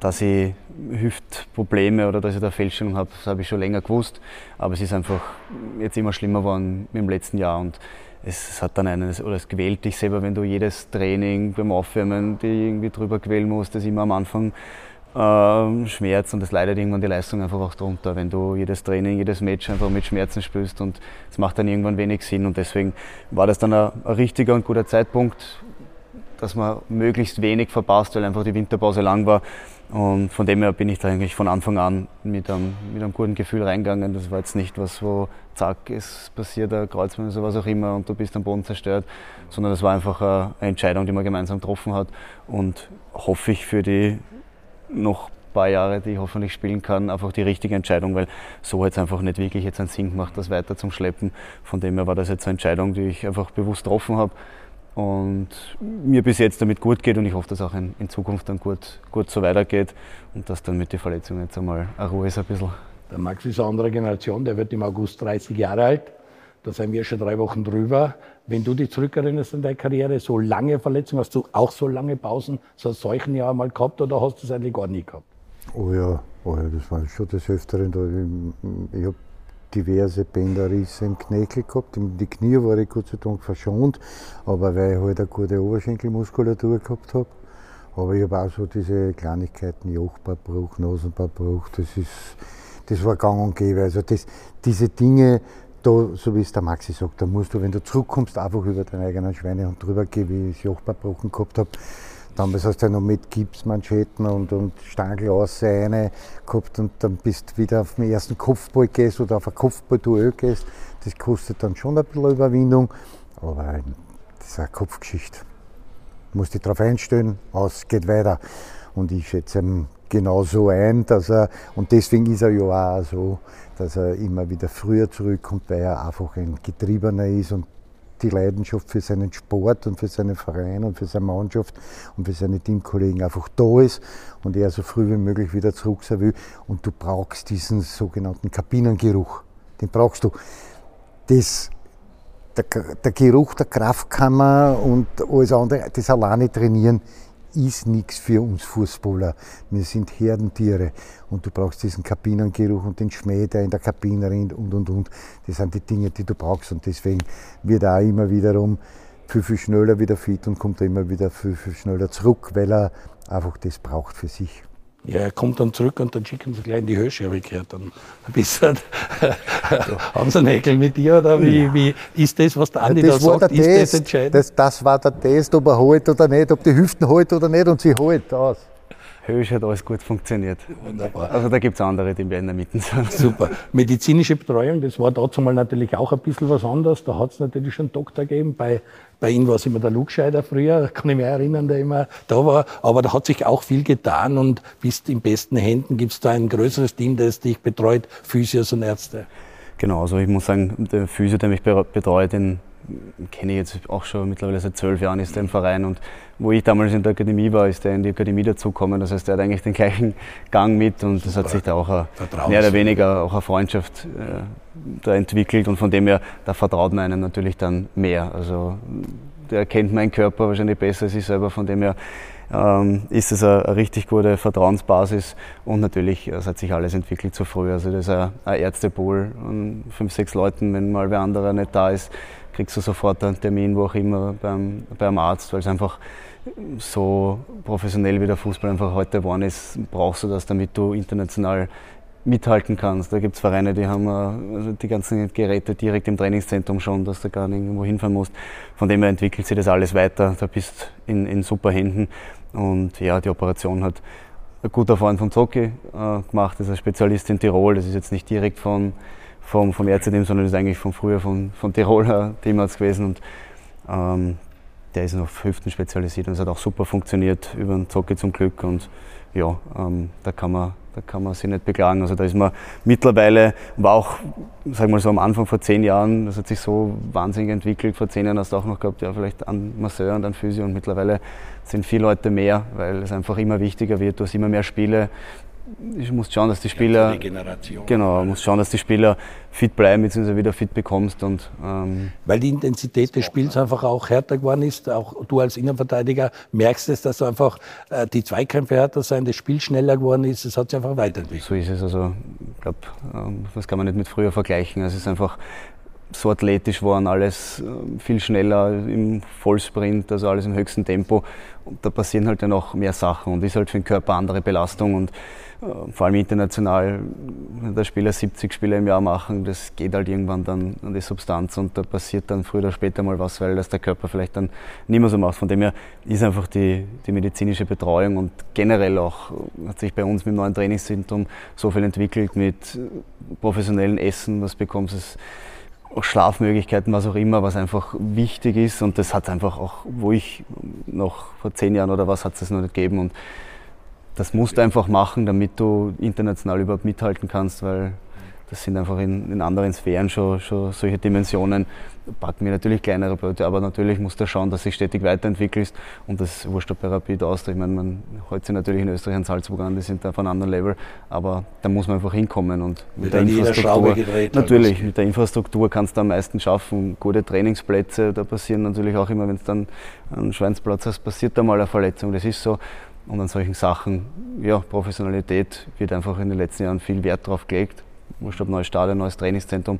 Dass ich Hüftprobleme oder dass ich da Fehlstellung habe, das habe ich schon länger gewusst. Aber es ist einfach jetzt immer schlimmer geworden im letzten Jahr. Und es hat dann einen, oder es quält dich selber, wenn du jedes Training beim Aufwärmen die irgendwie drüber quälen musst, das immer am Anfang ähm, Schmerz und es leidet irgendwann die Leistung einfach auch drunter, wenn du jedes Training, jedes Match einfach mit Schmerzen spürst und es macht dann irgendwann wenig Sinn und deswegen war das dann ein, ein richtiger und guter Zeitpunkt. dass man möglichst wenig verpasst, weil einfach die Winterpause lang war. Und von dem her bin ich da eigentlich von Anfang an mit einem, mit einem guten Gefühl reingegangen. Das war jetzt nicht was, wo zack, es passiert ein Kreuzband oder was auch immer und du bist am Boden zerstört, sondern das war einfach eine Entscheidung, die man gemeinsam getroffen hat. Und hoffe ich für die noch paar Jahre, die ich hoffentlich spielen kann, einfach die richtige Entscheidung, weil so es einfach nicht wirklich jetzt einen Sinn gemacht, das weiter zum Schleppen. Von dem her war das jetzt eine Entscheidung, die ich einfach bewusst getroffen habe und mir bis jetzt damit gut geht und ich hoffe, dass auch in, in, Zukunft dann gut, gut so weitergeht und dass dann mit den Verletzungen jetzt einmal eine Ruhe ist ein bisschen. Der Max ist eine andere Generation, der wird im August 30 Jahre alt. Da sind wir schon drei Wochen drüber. Wenn du dich zurückerinnerst an deine Karriere, so lange Verletzungen, hast du auch so lange Pausen, so solchen Jahr mal gehabt oder hast du es eigentlich gar nie gehabt? Oh ja, oh ja das war schon des Öfteren. Ich, ich habe diverse Bänderrisse im Knöchel gehabt. Die Knie war ich Gott sei Dank verschont, aber weil ich halt eine gute Oberschenkelmuskulatur gehabt habe. Aber ich habe auch so diese Kleinigkeiten, Jochbarbruch, Nasenbarbruch, das ist, das war gang und gäbe. Also das, diese Dinge, da, so wie es der Maxi sagt, da musst du, wenn du zurückkommst, einfach über deinen eigenen Schweinehund drüber gehen, wie ich es Jochbarbruchen gehabt habe. Damals hast du ja noch mit Gipsmanschetten und, und Stangel rein gehabt und dann bist du wieder auf den ersten Kopfball gehst oder auf ein Kopfballduell gehst. Das kostet dann schon ein bisschen Überwindung, aber das ist eine Kopfgeschichte. Du musst dich darauf einstellen, aus, geht weiter. Und ich schätze genau so ein, dass er, und deswegen ist er ja auch so, dass er immer wieder früher zurückkommt, weil er einfach ein Getriebener ist und die Leidenschaft für seinen Sport und für seinen Verein und für seine Mannschaft und für seine Teamkollegen einfach da ist und er so früh wie möglich wieder zurück sein will. Und du brauchst diesen sogenannten Kabinengeruch. Den brauchst du. Das, der, der Geruch der Kraftkammer und alles andere, das alleine trainieren, ist nichts für uns Fußballer. Wir sind Herdentiere und du brauchst diesen Kabinengeruch und den Schmäh, der in der Kabine rennt und und und. Das sind die Dinge, die du brauchst und deswegen wird er auch immer wiederum viel, viel schneller wieder fit und kommt er immer wieder viel, viel schneller zurück, weil er einfach das braucht für sich. Ja, er kommt dann zurück und dann schicken sie gleich in die Höhe, habe ich gehört. Dann bist du, <laughs> haben sie einen Häkel mit dir oder wie, ja. wie ist das, was der Andi ja, da sagt, ist Test. das entscheidend? Das, das war der Test, ob er holt oder nicht, ob die Hüften holt oder nicht und sie holt aus. Höchst hat alles gut funktioniert. Wunderbar. Also da gibt es andere, die werden in der Mitte sind. Super. <laughs> Medizinische Betreuung, das war dazu mal natürlich auch ein bisschen was anderes. Da hat es natürlich schon einen Doktor gegeben. Bei, bei ihm war es immer der Lugscheider früher, <laughs> kann ich mich erinnern, der immer da war. Aber da hat sich auch viel getan und bist in besten Händen. Gibt es da ein größeres Team, das dich betreut, Physios und Ärzte? Genau, also ich muss sagen, der Physio, der mich betreut, den kenne ich jetzt auch schon mittlerweile seit zwölf Jahren, ist er im Verein und wo ich damals in der Akademie war, ist er in die Akademie dazugekommen. Das heißt, er hat eigentlich den gleichen Gang mit und das hat sich da auch eine, mehr oder weniger auch eine Freundschaft äh, da entwickelt und von dem her, da vertraut man einem natürlich dann mehr. Also der kennt meinen Körper wahrscheinlich besser als ich selber, von dem her ähm, ist es eine, eine, richtig gute Vertrauensbasis und natürlich es hat sich alles entwickelt zu früh. Also das ist ein, ein Ärztepool an fünf, sechs Leuten, wenn mal wer anderer nicht da ist, kriegst du sofort einen Termin, wo auch immer, beim, beim Arzt, weil es einfach so professionell wie der Fußball einfach heute geworden ist, brauchst du das, damit du international mithalten kannst. Da gibt es Vereine, die haben also die ganzen Geräte direkt im Trainingszentrum schon, dass du gar nicht irgendwo hinfahren musst. Von dem her entwickelt sich das alles weiter. Da bist in, in super Händen. Und ja, die Operation hat ein guter Freund von Zocki äh, gemacht, das ist ein Spezialist in Tirol. Das ist jetzt nicht direkt von, vom, vom Ärzteteam, sondern ist eigentlich von früher von, von Tiroler Teamarzt gewesen. Und ähm, der ist auf Hüften spezialisiert und es hat auch super funktioniert über den Zocki zum Glück. Und ja, ähm, da kann man da kann man sich nicht beklagen. Also da ist man mittlerweile, war auch, sag mal so am Anfang vor zehn Jahren, das hat sich so wahnsinnig entwickelt. Vor zehn Jahren hast du auch noch gehabt, ja, vielleicht einen Masseur und einen Physio und mittlerweile sind viele Leute mehr, weil es einfach immer wichtiger wird. Du hast immer mehr Spiele, ich muss schauen, dass die Spieler. Genau, muss schauen, dass die Spieler fit bleiben, bzw. wieder fit bekommst. Und, ähm, Weil die Intensität des Spiels einfach auch härter geworden ist. Auch du als Innenverteidiger merkst es, dass einfach äh, die Zweikämpfe härter sein, das Spiel schneller geworden ist. Es hat sich einfach weiterentwickelt. So ist es. Also, ich glaube, ähm, das kann man nicht mit früher vergleichen. Also es ist einfach so athletisch waren, alles äh, viel schneller im Vollsprint, also alles im höchsten Tempo. Und da passieren halt dann auch mehr Sachen und ist halt für den Körper andere Belastung und vor allem international, wenn der Spieler 70 Spiele im Jahr machen, das geht halt irgendwann dann an die Substanz und da passiert dann früher oder später mal was, weil das der Körper vielleicht dann nicht mehr so macht. Von dem her ist einfach die, die medizinische Betreuung und generell auch hat sich bei uns mit dem neuen Trainingszentrum so viel entwickelt mit professionellen Essen, was bekommst du auch Schlafmöglichkeiten, was auch immer, was einfach wichtig ist und das hat einfach auch, wo ich noch vor zehn Jahren oder was hat es noch nicht gegeben und das musst du einfach machen, damit du international überhaupt mithalten kannst, weil das sind einfach in, in anderen Sphären schon, schon solche Dimensionen. Packen wir natürlich kleinere Projekte, aber natürlich musst du schauen, dass du dich stetig weiterentwickelst und das wurscht bei Rapid Austria. Ich meine, man holt sich natürlich in Österreich an Salzburg an, die sind da auf einem anderen Level, aber da muss man einfach hinkommen und mit, mit der Infrastruktur, natürlich, mit der Infrastruktur kannst du am meisten schaffen. Gute Trainingsplätze, da passieren natürlich auch immer, wenn es dann an Schweinsplatz hast, passiert da mal eine Verletzung, das ist so. Und an solchen Sachen, ja, Professionalität wird einfach in den letzten Jahren viel Wert drauf gelegt. Wurscht ob neues Stadion, neues Trainingszentrum.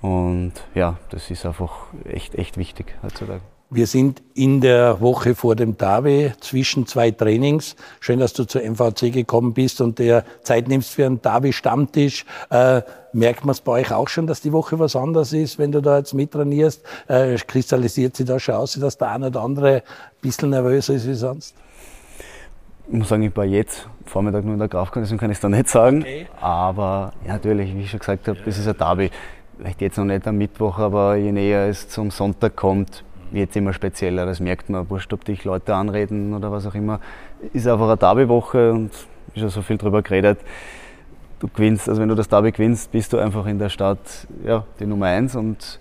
Und ja, das ist einfach echt, echt wichtig heutzutage. Wir sind in der Woche vor dem Derby zwischen zwei Trainings. Schön, dass du zur MVC gekommen bist und der Zeit nimmst für einen Derby-Stammtisch. Äh, merkt man es bei euch auch schon, dass die Woche was anderes ist, wenn du da jetzt mittrainierst? Äh, kristallisiert sich da schon aus, dass der eine oder andere ein bisschen nervöser ist wie sonst? Ich muss sagen, ich war jetzt Vormittag nur in der Kraftkondition, kann ich es da nicht sagen. Okay. Aber ja, natürlich, wie ich schon gesagt habe, das ist ein Derby. Vielleicht jetzt noch nicht am Mittwoch, aber je näher es zum Sonntag kommt, wird es immer spezieller. Das merkt man. Wurscht, ob dich Leute anreden oder was auch immer. Ist einfach eine Derby-Woche und ist ja so viel drüber geredet. Du gewinnst, also wenn du das Derby gewinnst, bist du einfach in der Stadt ja, die Nummer eins und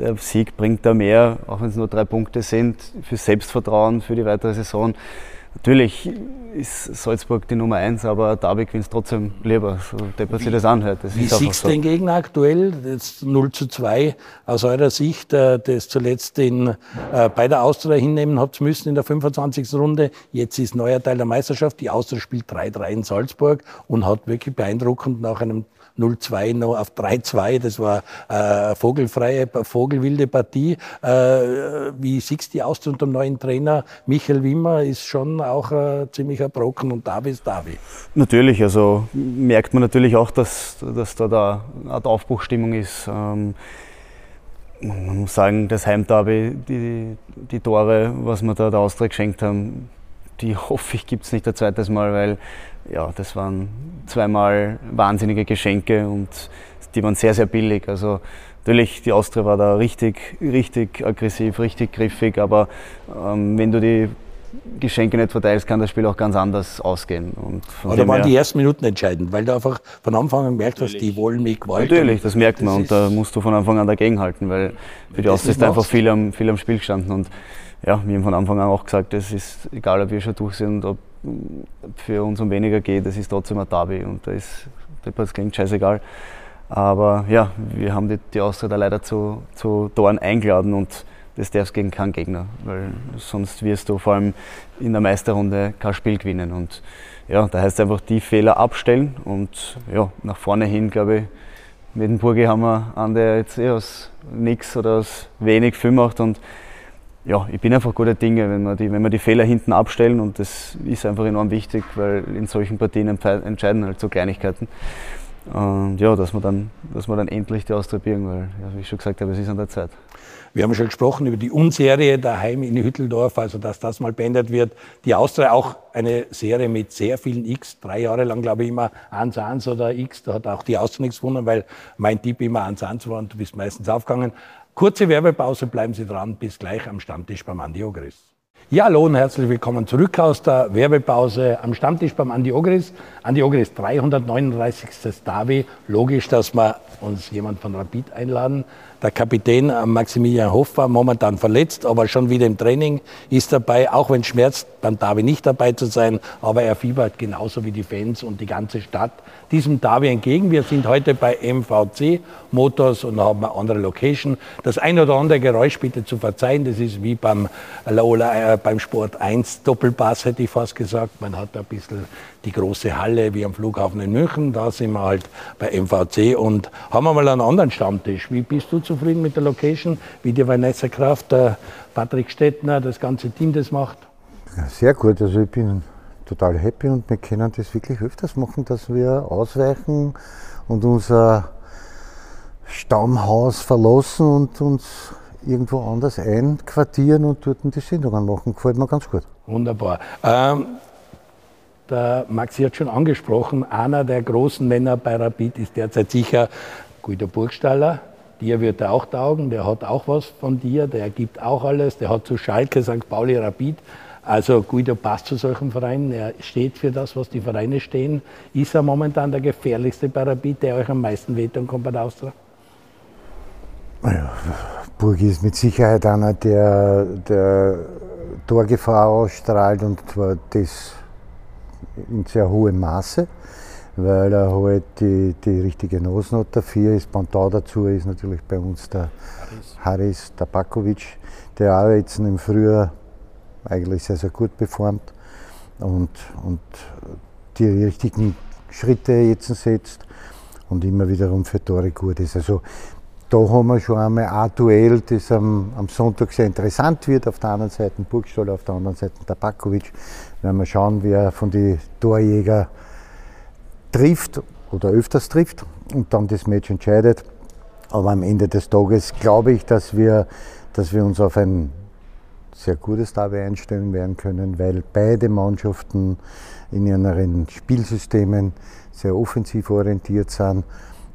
der Sieg bringt da mehr, auch wenn es nur drei Punkte sind, für Selbstvertrauen, für die weitere Saison. Natürlich ist Salzburg die Nummer eins, aber Derby gewinnt trotzdem lieber, so deppert sich das anhört. Das wie siehst du so. den Gegner aktuell? Das 0 zu 2 aus eurer Sicht, äh, das zuletzt in, äh, bei der Austria hinnehmen habt müssen in der 25. Runde. Jetzt ist neuer Teil der Meisterschaft. Die Austria spielt 3-3 in Salzburg und hat wirklich beeindruckend nach einem 0-2 noch auf 3-2. Das war äh, vogelfreie, vogelwilde Partie. Äh, wie siehst du die aus unter dem neuen Trainer? Michael Wimmer ist schon auch äh, ziemlich erbrochen und Davi ist Davi. Natürlich, also merkt man natürlich auch, dass, dass da, da eine Art Aufbruchstimmung ist. Ähm, man muss sagen, das Heimderby, die, die Tore, was wir da der Austria geschenkt haben, die <laughs> hoffe ich gibt es nicht ein zweites Mal, weil ja, das waren zweimal wahnsinnige Geschenke und die waren sehr, sehr billig. Also natürlich, die Austria war da richtig, richtig aggressiv, richtig griffig, aber ähm, wenn du die Geschenke nicht verteilst, kann das Spiel auch ganz anders ausgehen. Und Aber da waren die ersten Minuten entscheidend, weil du einfach von Anfang an gemerkt hast, die wollen mich gewollt. Natürlich, das merkt man und da musst du von Anfang an dagegenhalten, weil für die Austria ist einfach viel am, viel am Spiel gestanden. Und ja, wir haben von Anfang an auch gesagt, es ist egal, ob wir schon durch sind, ob für uns um weniger geht, es ist trotzdem ein Derby und da ist, das klingt scheißegal. Aber ja, wir haben die, die Austria da leider zu, zu Toren eingeladen und das darfst gegen keinen Gegner, weil sonst wirst du vor allem in der Meisterrunde kein Spiel gewinnen. Und ja, da heißt einfach die Fehler abstellen und ja, nach vorne hin, glaube ich, mit dem Burgi haben wir einen, der jetzt eh aus nichts oder aus wenig viel macht und ja, ich bin einfach guter Dinge, wenn wir, die, wenn wir die Fehler hinten abstellen und das ist einfach enorm wichtig, weil in solchen Partien entscheiden halt so Kleinigkeiten. Und ja, dass wir dann, dass wir dann endlich die austribieren, weil, ja, wie ich schon gesagt habe, es ist an der Zeit. Wir haben schon gesprochen über die Unserie daheim in Hütteldorf, also dass das mal beendet wird. Die Austria auch eine Serie mit sehr vielen X, drei Jahre lang glaube ich immer 1-1 oder X, da hat auch die Austria nichts gewonnen, weil mein Tipp immer 1-1 war und du bist meistens aufgegangen. Kurze Werbepause, bleiben Sie dran. Bis gleich am Stammtisch beim Andi Ogris. Ja, hallo und herzlich willkommen zurück aus der Werbepause am Stammtisch beim Andi Ogris. Andi Ogris, 339. Davi. Logisch, dass wir uns jemand von Rapid einladen. Der Kapitän äh, Maximilian Hoff war momentan verletzt, aber schon wieder im Training ist dabei, auch wenn es schmerzt, beim Davi nicht dabei zu sein, aber er fiebert genauso wie die Fans und die ganze Stadt diesem Davi entgegen. Wir sind heute bei MVC Motors und haben eine andere Location. Das ein oder andere Geräusch bitte zu verzeihen, das ist wie beim, Lola, äh, beim Sport 1 Doppelpass, hätte ich fast gesagt. Man hat ein bisschen die große Halle wie am Flughafen in München, da sind wir halt bei MVC und haben wir mal einen anderen Stammtisch. Wie bist du zufrieden mit der Location, wie die Vanessa Kraft, der Patrick Stettner, das ganze Team das macht? Sehr gut, also ich bin total happy und wir können das wirklich öfters machen, dass wir ausweichen und unser Stammhaus verlassen und uns irgendwo anders einquartieren und dort die Sendungen machen. Gefällt mir ganz gut. Wunderbar. Ähm, der Maxi hat schon angesprochen, einer der großen Männer bei Rapid ist derzeit sicher Guido Burgstaller. Dir wird er auch taugen, der hat auch was von dir, der gibt auch alles, der hat zu Schalke, St. Pauli, Rapid. Also Guido passt zu solchen Vereinen, er steht für das, was die Vereine stehen. Ist er momentan der gefährlichste Rapid, der euch am meisten wehtun kommt bei der Austria? Ja, Burgi ist mit Sicherheit einer, der, der Torgefahr ausstrahlt und zwar das in sehr hohem Maße, weil er halt die, die richtige Nosnot dafür ist. Pendant dazu ist natürlich bei uns der Haris Tabakovic, der auch jetzt im Frühjahr eigentlich sehr, sehr gut performt und, und die richtigen Schritte jetzt setzt und immer wiederum für Tore gut ist. Also da haben wir schon einmal ein Duell, das am, am, Sonntag sehr interessant wird. Auf der anderen Seite Burgstall, auf der anderen Seite Tabakovic. Werden wir schauen, wer von den Torjäger trifft oder öfters trifft und dann das Match entscheidet. Aber am Ende des Tages glaube ich, dass wir, dass wir uns auf ein sehr gutes Derby einstellen werden können, weil beide Mannschaften in ihren Spielsystemen sehr offensiv orientiert sind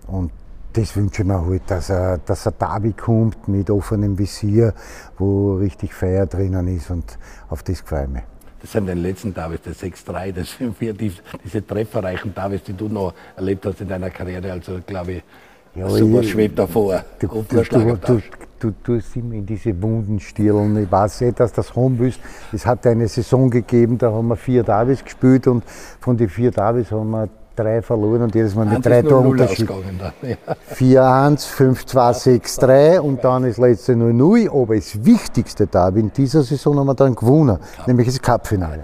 und das wünsche ich mir halt, dass er, dass er Derby kommt mit offenem Visier, wo richtig Feier drinnen ist und auf das freue ich mich. Das sind die letzten Davis, das 6-3, das sind vier, die, diese trefferreichen Davis, die du noch erlebt hast in deiner Karriere. Also glaube ich, ja, ich, schwebt davor. Du, du, du, du, tust immer in diese Wunden stirlen. Ich weiß nicht, dass das haben willst. Es hat eine Saison gegeben, da haben wir vier Davis gespielt und von den vier Davis haben wir drei verloren und jedes Mal mit drei Toren Unterschied. 4-1, 5-2, 6-3 und dann das letzte 0-0. Aber das wichtigste da in dieser Saison haben wir dann gewonnen, ja. nämlich das Cup-Finale.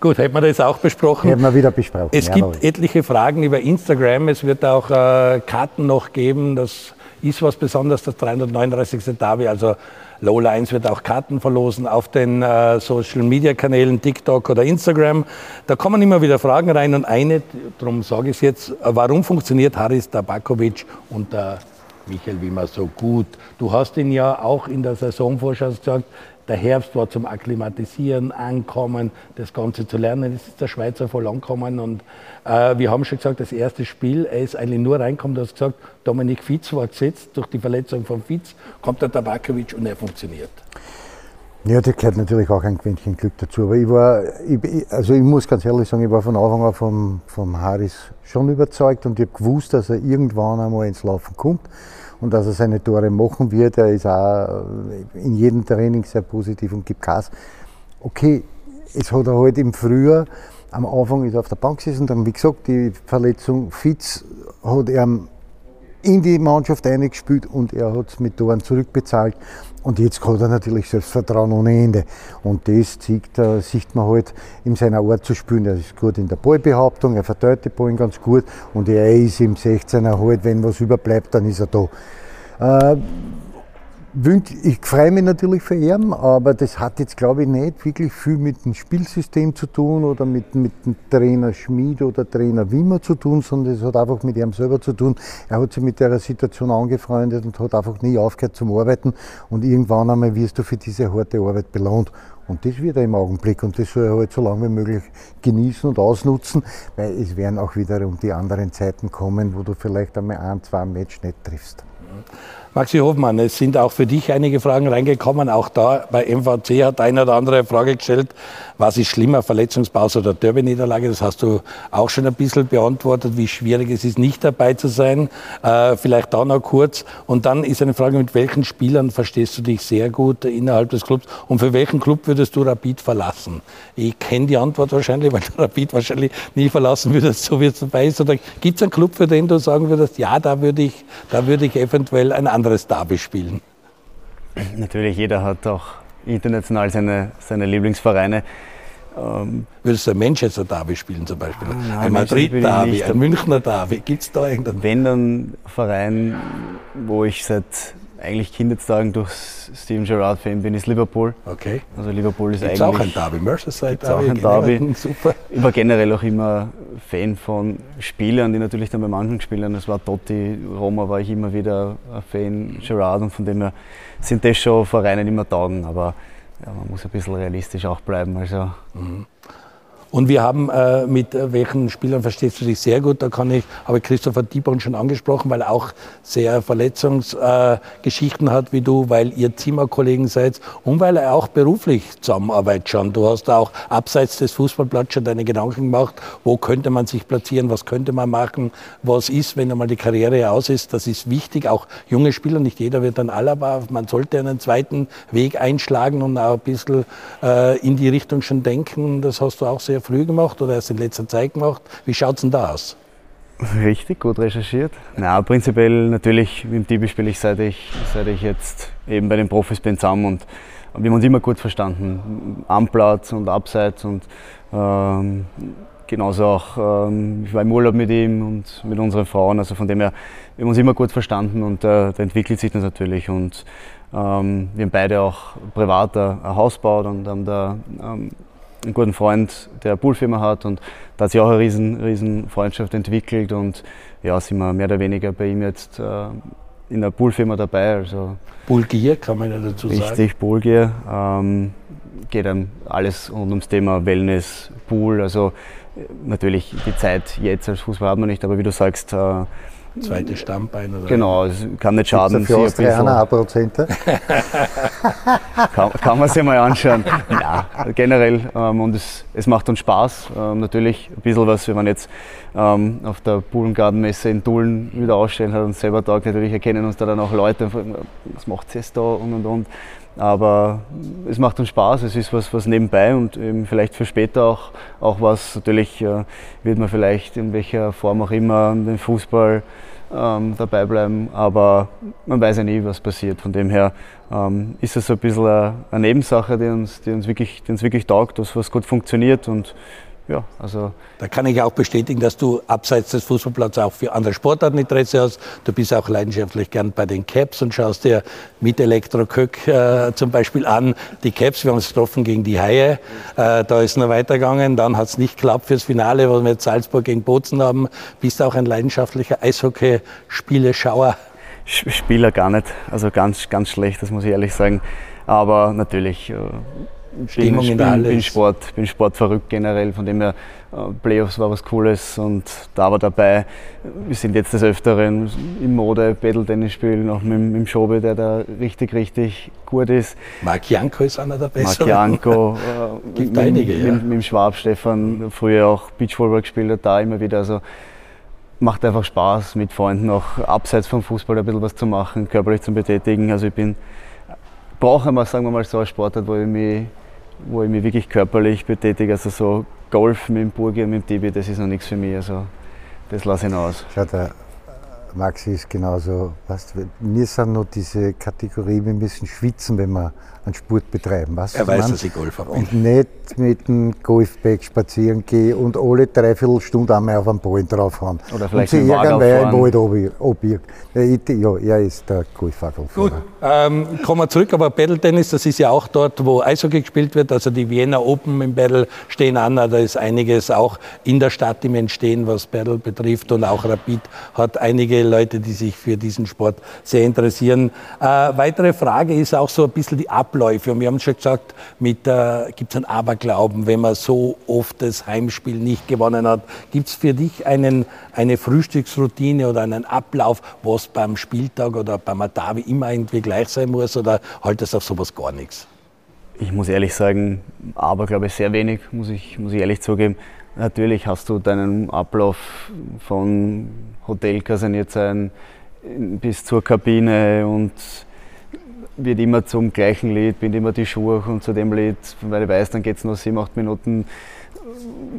Gut, hätten wir das auch besprochen? Hätten wir wieder besprochen. Es ja, gibt etliche Fragen über Instagram. Es wird auch äh, Karten noch geben. Das ist was Besonderes, das 339. Derby. Also Lola 1 wird auch Karten verlosen auf den äh, Social Media Kanälen TikTok oder Instagram. Da kommen immer wieder Fragen rein und eine, darum sage ich es jetzt, warum funktioniert Haris Tabakovic und der Michael Wimmer so gut? Du hast ihn ja auch in der Saisonvorschau gesagt, der Herbst war zum Akklimatisieren, Ankommen, das Ganze zu lernen. Jetzt ist der Schweizer voll angekommen und äh, wir haben schon gesagt, das erste Spiel, er ist eigentlich nur reinkommen, du hast gesagt, Dominik Fitz war gesetzt, durch die Verletzung von Fitz kommt der Tabakovic und er funktioniert. Ja, da gehört natürlich auch ein Quäntchen Glück dazu. Aber ich war, ich, also ich muss ganz ehrlich sagen, ich war von Anfang an vom, vom Harris schon überzeugt und ich habe gewusst, dass er irgendwann einmal ins Laufen kommt und dass er seine Tore machen wird. Er ist auch in jedem Training sehr positiv und gibt Gas. Okay, es hat er halt im Frühjahr, am Anfang ist er auf der Bank gesessen, dann wie gesagt, die Verletzung Fitz hat er in die Mannschaft eingespielt und er hat es mit Toren zurückbezahlt. Und jetzt hat er natürlich Selbstvertrauen ohne Ende. Und das sieht, äh, sieht man halt in seiner Art zu spielen. Er ist gut in der Ballbehauptung, er verteilt die Ballen ganz gut und er ist im 16er halt, wenn was überbleibt, dann ist er da. Äh, ich freue mich natürlich für ihn, aber das hat jetzt, glaube ich, nicht wirklich viel mit dem Spielsystem zu tun oder mit, mit dem Trainer Schmid oder Trainer Wimmer zu tun, sondern es hat einfach mit ihm selber zu tun. Er hat sich mit der Situation angefreundet und hat einfach nie aufgehört zum Arbeiten und irgendwann einmal wirst du für diese harte Arbeit belohnt. Und das wird er im Augenblick und das soll er halt so lange wie möglich genießen und ausnutzen, weil es werden auch wiederum die anderen Zeiten kommen, wo du vielleicht einmal ein, zwei Match nicht triffst. Maxi Hofmann, es sind auch für dich einige Fragen reingekommen. Auch da bei MVC hat einer oder andere Frage gestellt, was ist schlimmer, Verletzungspause oder Derby-Niederlage? Das hast du auch schon ein bisschen beantwortet, wie schwierig es ist, nicht dabei zu sein. Äh, vielleicht da noch kurz. Und dann ist eine Frage, mit welchen Spielern verstehst du dich sehr gut innerhalb des Clubs und für welchen Club würdest du Rapid verlassen? Ich kenne die Antwort wahrscheinlich, weil du Rapid wahrscheinlich nie verlassen würdest, so wie es dabei ist. Oder gibt es einen Club, für den du sagen würdest, ja, da würde ich, da würde ich eventuell ein anderes Derby spielen? Natürlich, jeder hat auch international seine, seine Lieblingsvereine. Ähm, Würdest du ein Manchester Derby spielen zum Beispiel? Ah, nein, ein Madrid Derby, ein Münchner Derby? Gibt es da irgendeinen? Wenn dann Verein, wo ich seit eigentlich Kindertagen durch Steven Gerrard Fan bin, ist Liverpool. Okay. Also Liverpool ist Gibt's eigentlich. auch ein Derby, Merseyside Gibt's auch Derby. ein <laughs> Derby. Super. Ich war generell auch immer Fan von Spielern, die natürlich dann bei manchen Spielern, das war Totti, Roma war ich immer wieder ein Fan, Gerrard und von dem her sind das schon Vereine, die mir taugen, aber ja, man muss ein bisschen realistisch auch bleiben. Also Und wir haben äh, mit äh, welchen Spielern verstehst du dich sehr gut? Da kann ich, habe ich Christopher Dieborn schon angesprochen, weil er auch sehr Verletzungsgeschichten äh, hat wie du, weil ihr Zimmerkollegen seid und weil er auch beruflich zusammenarbeitet schon. Du hast auch abseits des Fußballplatzes schon deine Gedanken gemacht, wo könnte man sich platzieren, was könnte man machen, was ist, wenn einmal die Karriere aus ist. Das ist wichtig, auch junge Spieler, nicht jeder wird dann Alaba, man sollte einen zweiten Weg einschlagen und auch ein bisschen äh, in die Richtung schon denken. Das hast du auch sehr früh gemacht oder erst in letzter Zeit gemacht. Wie schaut es denn da aus? Richtig, gut recherchiert. Na, prinzipiell natürlich, dem Tibi spiele ich seit, ich seit ich jetzt eben bei den Profis bin zusammen und wir haben uns immer gut verstanden. Am Platz und abseits und ähm, genauso auch, ähm, ich war im Urlaub mit ihm und mit unseren Frauen, also von dem her, wir haben uns immer gut verstanden und äh, da entwickelt sich das natürlich und ähm, wir haben beide auch privat ein, ein Haus gebaut und haben da ähm, einen guten Freund, der eine Poolfirma hat und da hat sich auch eine riesen, riesen Freundschaft entwickelt und ja, sind wir mehr oder weniger bei ihm jetzt äh, in der Poolfirma dabei. Also Bulgier kann man ja dazu sagen. richtig, Poolgear. Ähm, geht dann alles rund ums Thema Wellness, Pool, also äh, natürlich die Zeit jetzt als Fußballer hat man nicht, aber wie du sagst, äh, Zweites Stammbein oder genau, es kann nicht schaden. Dafür sich ein 1%. kann, kann man sich mal anschauen. ja, generell ähm, und es, es macht uns Spaß. Ähm, natürlich ein bisschen was, wenn man jetzt ähm, auf der Bullengartenmesse in Tulln wieder ausstellen hat und selber tagt. Natürlich erkennen uns da dann auch Leute, und fragen, was macht sie jetzt da und und und. Aber es macht uns Spaß, es ist was, was nebenbei und vielleicht für später auch, auch was. Natürlich äh, wird man vielleicht in welcher Form auch immer den Fußball ähm, dabei bleiben, aber man weiß ja nie, was passiert. Von dem her ähm, ist es so ein bisschen eine, eine Nebensache, die uns, die, uns wirklich, die uns wirklich taugt, dass was gut funktioniert und ja, also Da kann ich auch bestätigen, dass du abseits des Fußballplatzes auch für andere Sportarten Interesse hast. Du bist auch leidenschaftlich gern bei den Caps und schaust dir mit Elektro Kök äh, zum Beispiel an. Die Caps, wir haben uns getroffen gegen die Haie. Äh, da ist noch weitergegangen. Dann hat es nicht geklappt fürs Finale, was wir jetzt Salzburg gegen Bozen haben. Bist auch ein leidenschaftlicher Eishockey-Spieleschauer. Sch- Spieler gar nicht, also ganz, ganz schlecht, das muss ich ehrlich sagen. Aber natürlich äh, Stimmung bin, in der bin, Halle bin Sport, bin Sport verrückt generell, von dem her äh, Playoffs war was Cooles und da war dabei. Wir sind jetzt des Öfteren im Mode Battle-Tennis spielen, auch mit, mit dem Schobe, der da richtig, richtig gut ist. Marc Janko ist einer der Marc Besseren. Janko, <laughs> äh, Gibt mit, einige, ja. mit, mit dem Schwab Stefan, früher auch Beachvolleyball gespielt hat, da immer wieder. Also macht einfach Spaß, mit Freunden auch abseits vom Fußball ein bisschen was zu machen, körperlich zu betätigen. Also ich bin, brauche immer, sagen wir mal, so eine Sportart, wo ich mich, wo ich mich wirklich körperlich betätige. Also so Golf mit dem Burgi und mit dem Tibi, das ist noch nichts für mich. Also das lasse ich noch aus. Schau, der Maxi ist genauso. Weißt, wir sind noch diese Kategorie, wir müssen schwitzen, wenn wir einen Sport betreiben. Weißt, Er weiß, dass ich Golf habe. Und nicht mit dem Golfbag spazieren gehe und alle dreiviertel Stunde einmal auf einen Ball draufhauen. Oder und vielleicht sie mit dem Wagen irgendwer im. Wald obirgt. Ja, er ist der Golfwagenfahrer. Gut, ähm, kommen wir zurück, aber Battle Tennis, das ist ja auch dort, wo Eishockey gespielt wird. Also die Vienna Open im Battle stehen an. Da ist einiges auch in der Stadt im Entstehen, was Battle betrifft. Und auch Rapid hat einige Leute, die sich für diesen Sport sehr interessieren. Äh, weitere Frage ist auch so ein bisschen die Abläufe. Und wir haben schon gesagt, äh, gibt es einen Aberglauben, wenn man so oft das Heimspiel nicht gewonnen hat. Gibt es für dich einen, eine Frühstücksroutine oder einen Ablauf, was beim Spieltag oder beim Derby immer irgendwie gleich sein muss? Oder haltest du auf sowas gar nichts? Ich muss ehrlich sagen, aber glaube ich sehr wenig, muss ich, muss ich ehrlich zugeben. Natürlich hast du deinen Ablauf von Hotel bis zur Kabine und wird immer zum gleichen Lied, bin immer die Schuhe und zu dem Lied, weil ich weiß, dann geht es noch sieben, acht Minuten,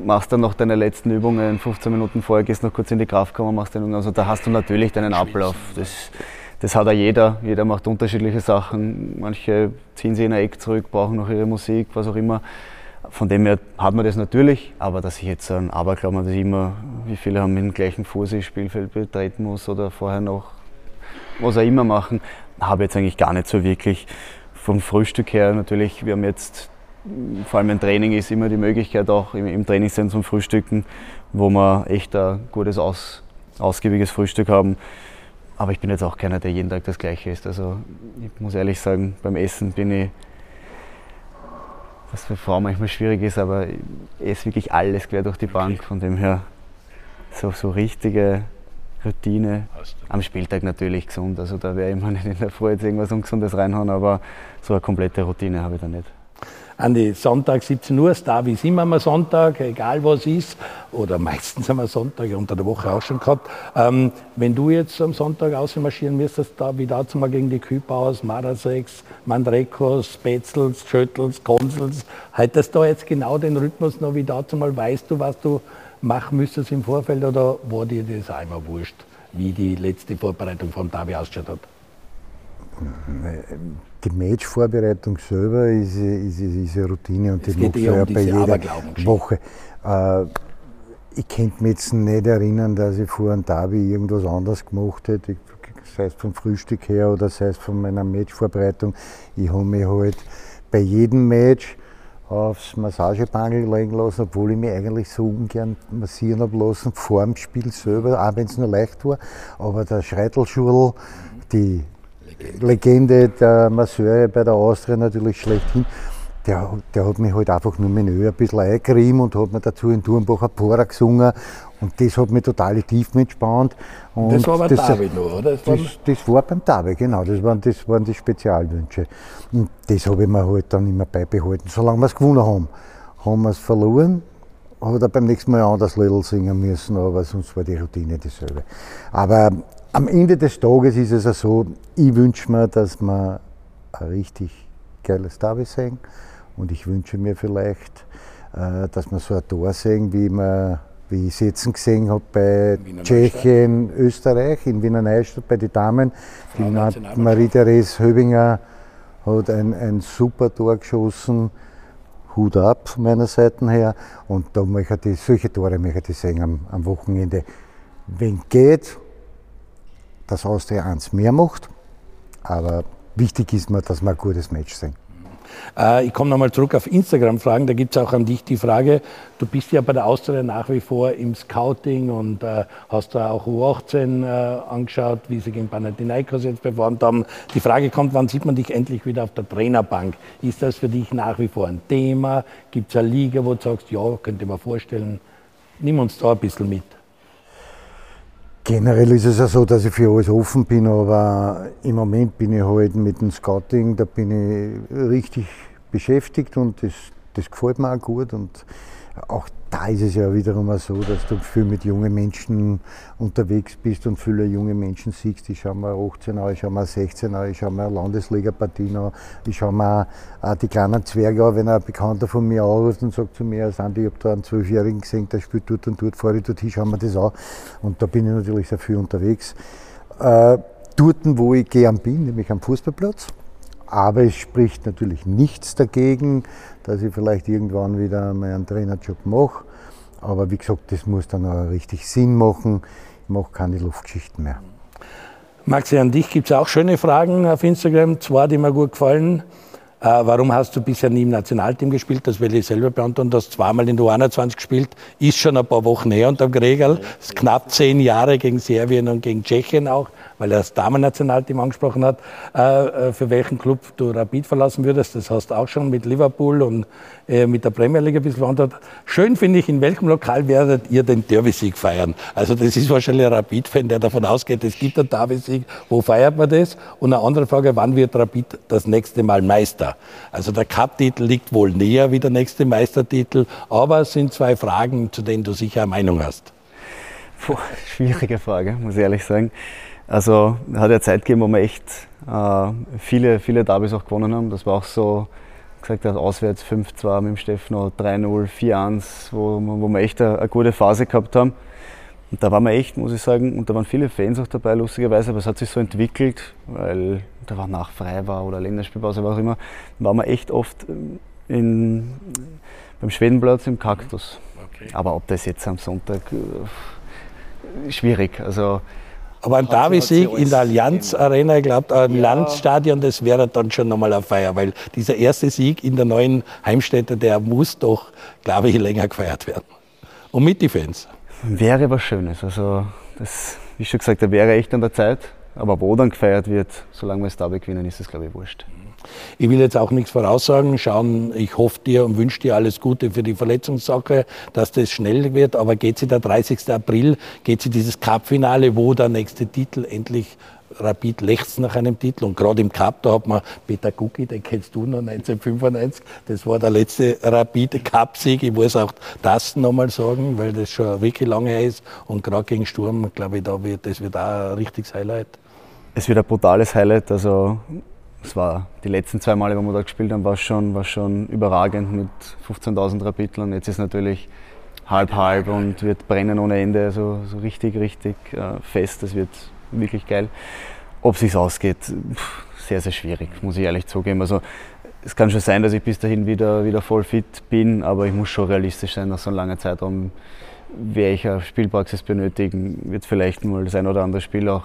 machst dann noch deine letzten Übungen, 15 Minuten vorher gehst noch kurz in die Kraftkammer, machst dann, also da hast du natürlich deinen Ablauf. Das, das hat auch jeder, jeder macht unterschiedliche Sachen, manche ziehen sich in ein Eck zurück, brauchen noch ihre Musik, was auch immer. Von dem her hat man das natürlich, aber dass ich jetzt ein Aberglauben habe, dass ich immer, wie viele haben mit dem gleichen Fuß das Spielfeld betreten muss oder vorher noch was auch immer machen, habe jetzt eigentlich gar nicht so wirklich. Vom Frühstück her natürlich, wir haben jetzt, vor allem im Training ist immer die Möglichkeit auch im, im Trainingszentrum frühstücken, wo wir echt ein gutes, aus, ausgiebiges Frühstück haben. Aber ich bin jetzt auch keiner, der jeden Tag das Gleiche isst. Also ich muss ehrlich sagen, beim Essen bin ich, was für Frauen manchmal schwierig ist, aber ich esse wirklich alles quer durch die Bank. Von dem her so, so richtige Routine. Am Spieltag natürlich gesund. Also da wäre ich mir <laughs> nicht in der Früh jetzt irgendwas Ungesundes reinhauen, aber so eine komplette Routine habe ich da nicht. Andi, Sonntag 17 Uhr, Star wie immer am Sonntag, egal was ist, oder meistens am Sonntag, unter der Woche auch schon gehabt. Ähm, wenn du jetzt am Sonntag ausmarschieren müsstest, da wie dazu mal gegen die Kübauers, Marasex, Mandrekos, Spätzels, Schöttels, Konsels, hättest du da jetzt genau den Rhythmus noch wie dazu mal, weißt du, was du machen müsstest im Vorfeld oder war dir das einmal wurscht, wie die letzte Vorbereitung vom Derby ausgeschaut hat? Die Matchvorbereitung selber ist, ist, ist eine Routine und es die mache ich ja um bei jeder Woche. Äh, ich könnte mich jetzt nicht erinnern, dass ich vor einem Derby irgendwas anderes gemacht hätte, sei es vom Frühstück her oder sei es von meiner Matchvorbereitung. Ich habe mich halt bei jedem Match aufs Massagebangel legen lassen, obwohl ich mich eigentlich so ungern massieren habe lassen vor dem Spiel selber, auch wenn es nur leicht war. Aber der Schreitelschurl, die Legende der Masseure bei der Austria natürlich schlechthin, der, der hat mich halt einfach nur mit Öl ein bisschen eingerieben und hat mir dazu in Turmbach ein Pora gesungen und das hat mich total tief mitspannt. Und das war beim David noch, oder? Das, das, das, war beim David, genau. Das waren, das waren die Spezialwünsche. Und das habe ich mir halt dann immer beibehalten. Solange wir es gewonnen haben. Haben wir es verloren, hat er beim nächsten Mal anders Little singen müssen, aber sonst war die Routine dieselbe. Aber am Ende des Tages ist es so, ich wünsche mir, dass wir ein richtig geiles Derby sehen und ich wünsche mir vielleicht, äh, dass wir so ein Tor sehen, wie, wir, wie ich es jetzt gesehen habe bei Tschechien, Österreich, in Wiener Neustadt bei den Damen. Die Marie-Therese Höbinger hat ein, ein super Tor geschossen. Hut ab von meiner Seite her. Und da möchte ich, solche Tore möchte ich sehen am, am Wochenende. Wenn geht, dass Austria eins mehr macht. Aber wichtig ist mir, dass wir ein gutes Match sehen. Äh, ich komme nochmal zurück auf Instagram-Fragen. Da gibt es auch an dich die Frage, du bist ja bei der Austria nach wie vor im Scouting und äh, hast da auch U18 äh, angeschaut, wie sie gegen Panathinaikos jetzt performt haben. Die Frage kommt, wann sieht man dich endlich wieder auf der Trainerbank? Ist das für dich nach wie vor ein Thema? Gibt es eine Liga, wo du sagst, ja, könnte man vorstellen, nimm uns da ein bisschen mit. Generell ist es ja so, dass ich für alles offen bin, aber im Moment bin ich halt mit dem Scouting, da bin ich richtig beschäftigt und das, das gefällt mir auch gut. Und auch da ist es ja wiederum so, dass du viel mit jungen Menschen unterwegs bist und viele junge Menschen siehst. Ich schaue mir 18 an, ich schaue mir 16 an, ich schaue mir Landesliga-Partien an, ich schaue mir die kleinen Zwerge an, wenn ein Bekannter von mir anruft und sagt zu mir, Sandy, ich habe da einen Zwölfjährigen gesehen, der spielt dort und dort, fahre ich dort hin, schaue mir das an. Und da bin ich natürlich sehr viel unterwegs. Äh, dort, wo ich gern bin, nämlich am Fußballplatz. Aber es spricht natürlich nichts dagegen, dass ich vielleicht irgendwann wieder meinen Trainerjob mache. Aber wie gesagt, das muss dann auch richtig Sinn machen. Ich mache keine Luftgeschichten mehr. Maxi, an dich gibt es auch schöne Fragen auf Instagram, zwei, die mir gut gefallen. Äh, warum hast du bisher nie im Nationalteam gespielt? Das will ich selber beantworten. Du hast zweimal in der U21 gespielt, ist schon ein paar Wochen her unterm Gregel. Das knapp zehn Jahre gegen Serbien und gegen Tschechien auch, weil er das Damen-Nationalteam angesprochen hat. Äh, äh, für welchen Club du Rapid verlassen würdest, das hast du auch schon mit Liverpool und mit der Premier League ein bisschen beantwortet. Schön finde ich, in welchem Lokal werdet ihr den Derby-Sieg feiern? Also das ist wahrscheinlich ein Rapid-Fan, der davon ausgeht, es gibt einen Derby-Sieg. Wo feiert man das? Und eine andere Frage, wann wird Rapid das nächste Mal Meister? Also der Cup-Titel liegt wohl näher wie der nächste Meistertitel, aber es sind zwei Fragen, zu denen du sicher eine Meinung hast. Puh, schwierige Frage, muss ich ehrlich sagen. Also hat ja Zeit gegeben, wo wir echt äh, viele, viele Derbys auch gewonnen haben. Das war auch so, gesagt hat, auswärts 5-2 mit dem Stefano, 3-0, 4-1, wo, wo wir echt eine, eine gute Phase gehabt haben. Und da waren wir echt, muss ich sagen, und da waren viele Fans auch dabei, lustigerweise, aber es hat sich so entwickelt, weil da war nach Freibar oder Länderspielpause, was auch immer, waren wir echt oft ähm, in, beim Schwedenplatz im Kaktus. Okay. Aber ob das jetzt am Sonntag, äh, schwierig. Also Aber ein Derby-Sieg in der Allianz Arena, ich glaube, ein ja. Landstadion, das wäre dann schon nochmal eine Feier, weil dieser erste Sieg in der neuen Heimstätte, der muss doch, glaube ich, länger gefeiert werden. Und mit die Fans. Wäre was Schönes. Also, das, wie schon gesagt, da wäre echt an der Zeit. Aber wo dann gefeiert wird, solange wir das Derby gewinnen, ist es, glaube ich, wurscht. Ich will jetzt auch nichts voraussagen. Schauen, ich hoffe dir und wünsche dir alles Gute für die Verletzungssache, dass das schnell wird. Aber geht sie der 30. April, geht sie dieses Cup-Finale, wo der nächste Titel endlich Rapid lechzt nach einem Titel und gerade im Cup, da hat man Peter Gucki, den kennst du noch, 1995, das war der letzte Rapid Cup-Sieg. Ich muss auch das nochmal sagen, weil das schon wirklich lange her ist und gerade gegen Sturm, glaube ich, da wird, das wird auch ein richtiges Highlight. Es wird ein brutales Highlight, also es war die letzten zwei Male, wo wir da gespielt haben, war schon, war schon überragend mit 15.000 Rapidlern. Jetzt ist natürlich halb halb und wird brennen ohne Ende, also so richtig, richtig äh, fest. Das wird wirklich geil. Ob es sich ausgeht, sehr, sehr schwierig, muss ich ehrlich zugeben. Also es kann schon sein, dass ich bis dahin wieder, wieder voll fit bin, aber ich muss schon realistisch sein nach so einem langen Zeitraum werde ich eine Spielpraxis benötigen, wird vielleicht mal das ein oder andere Spiel auch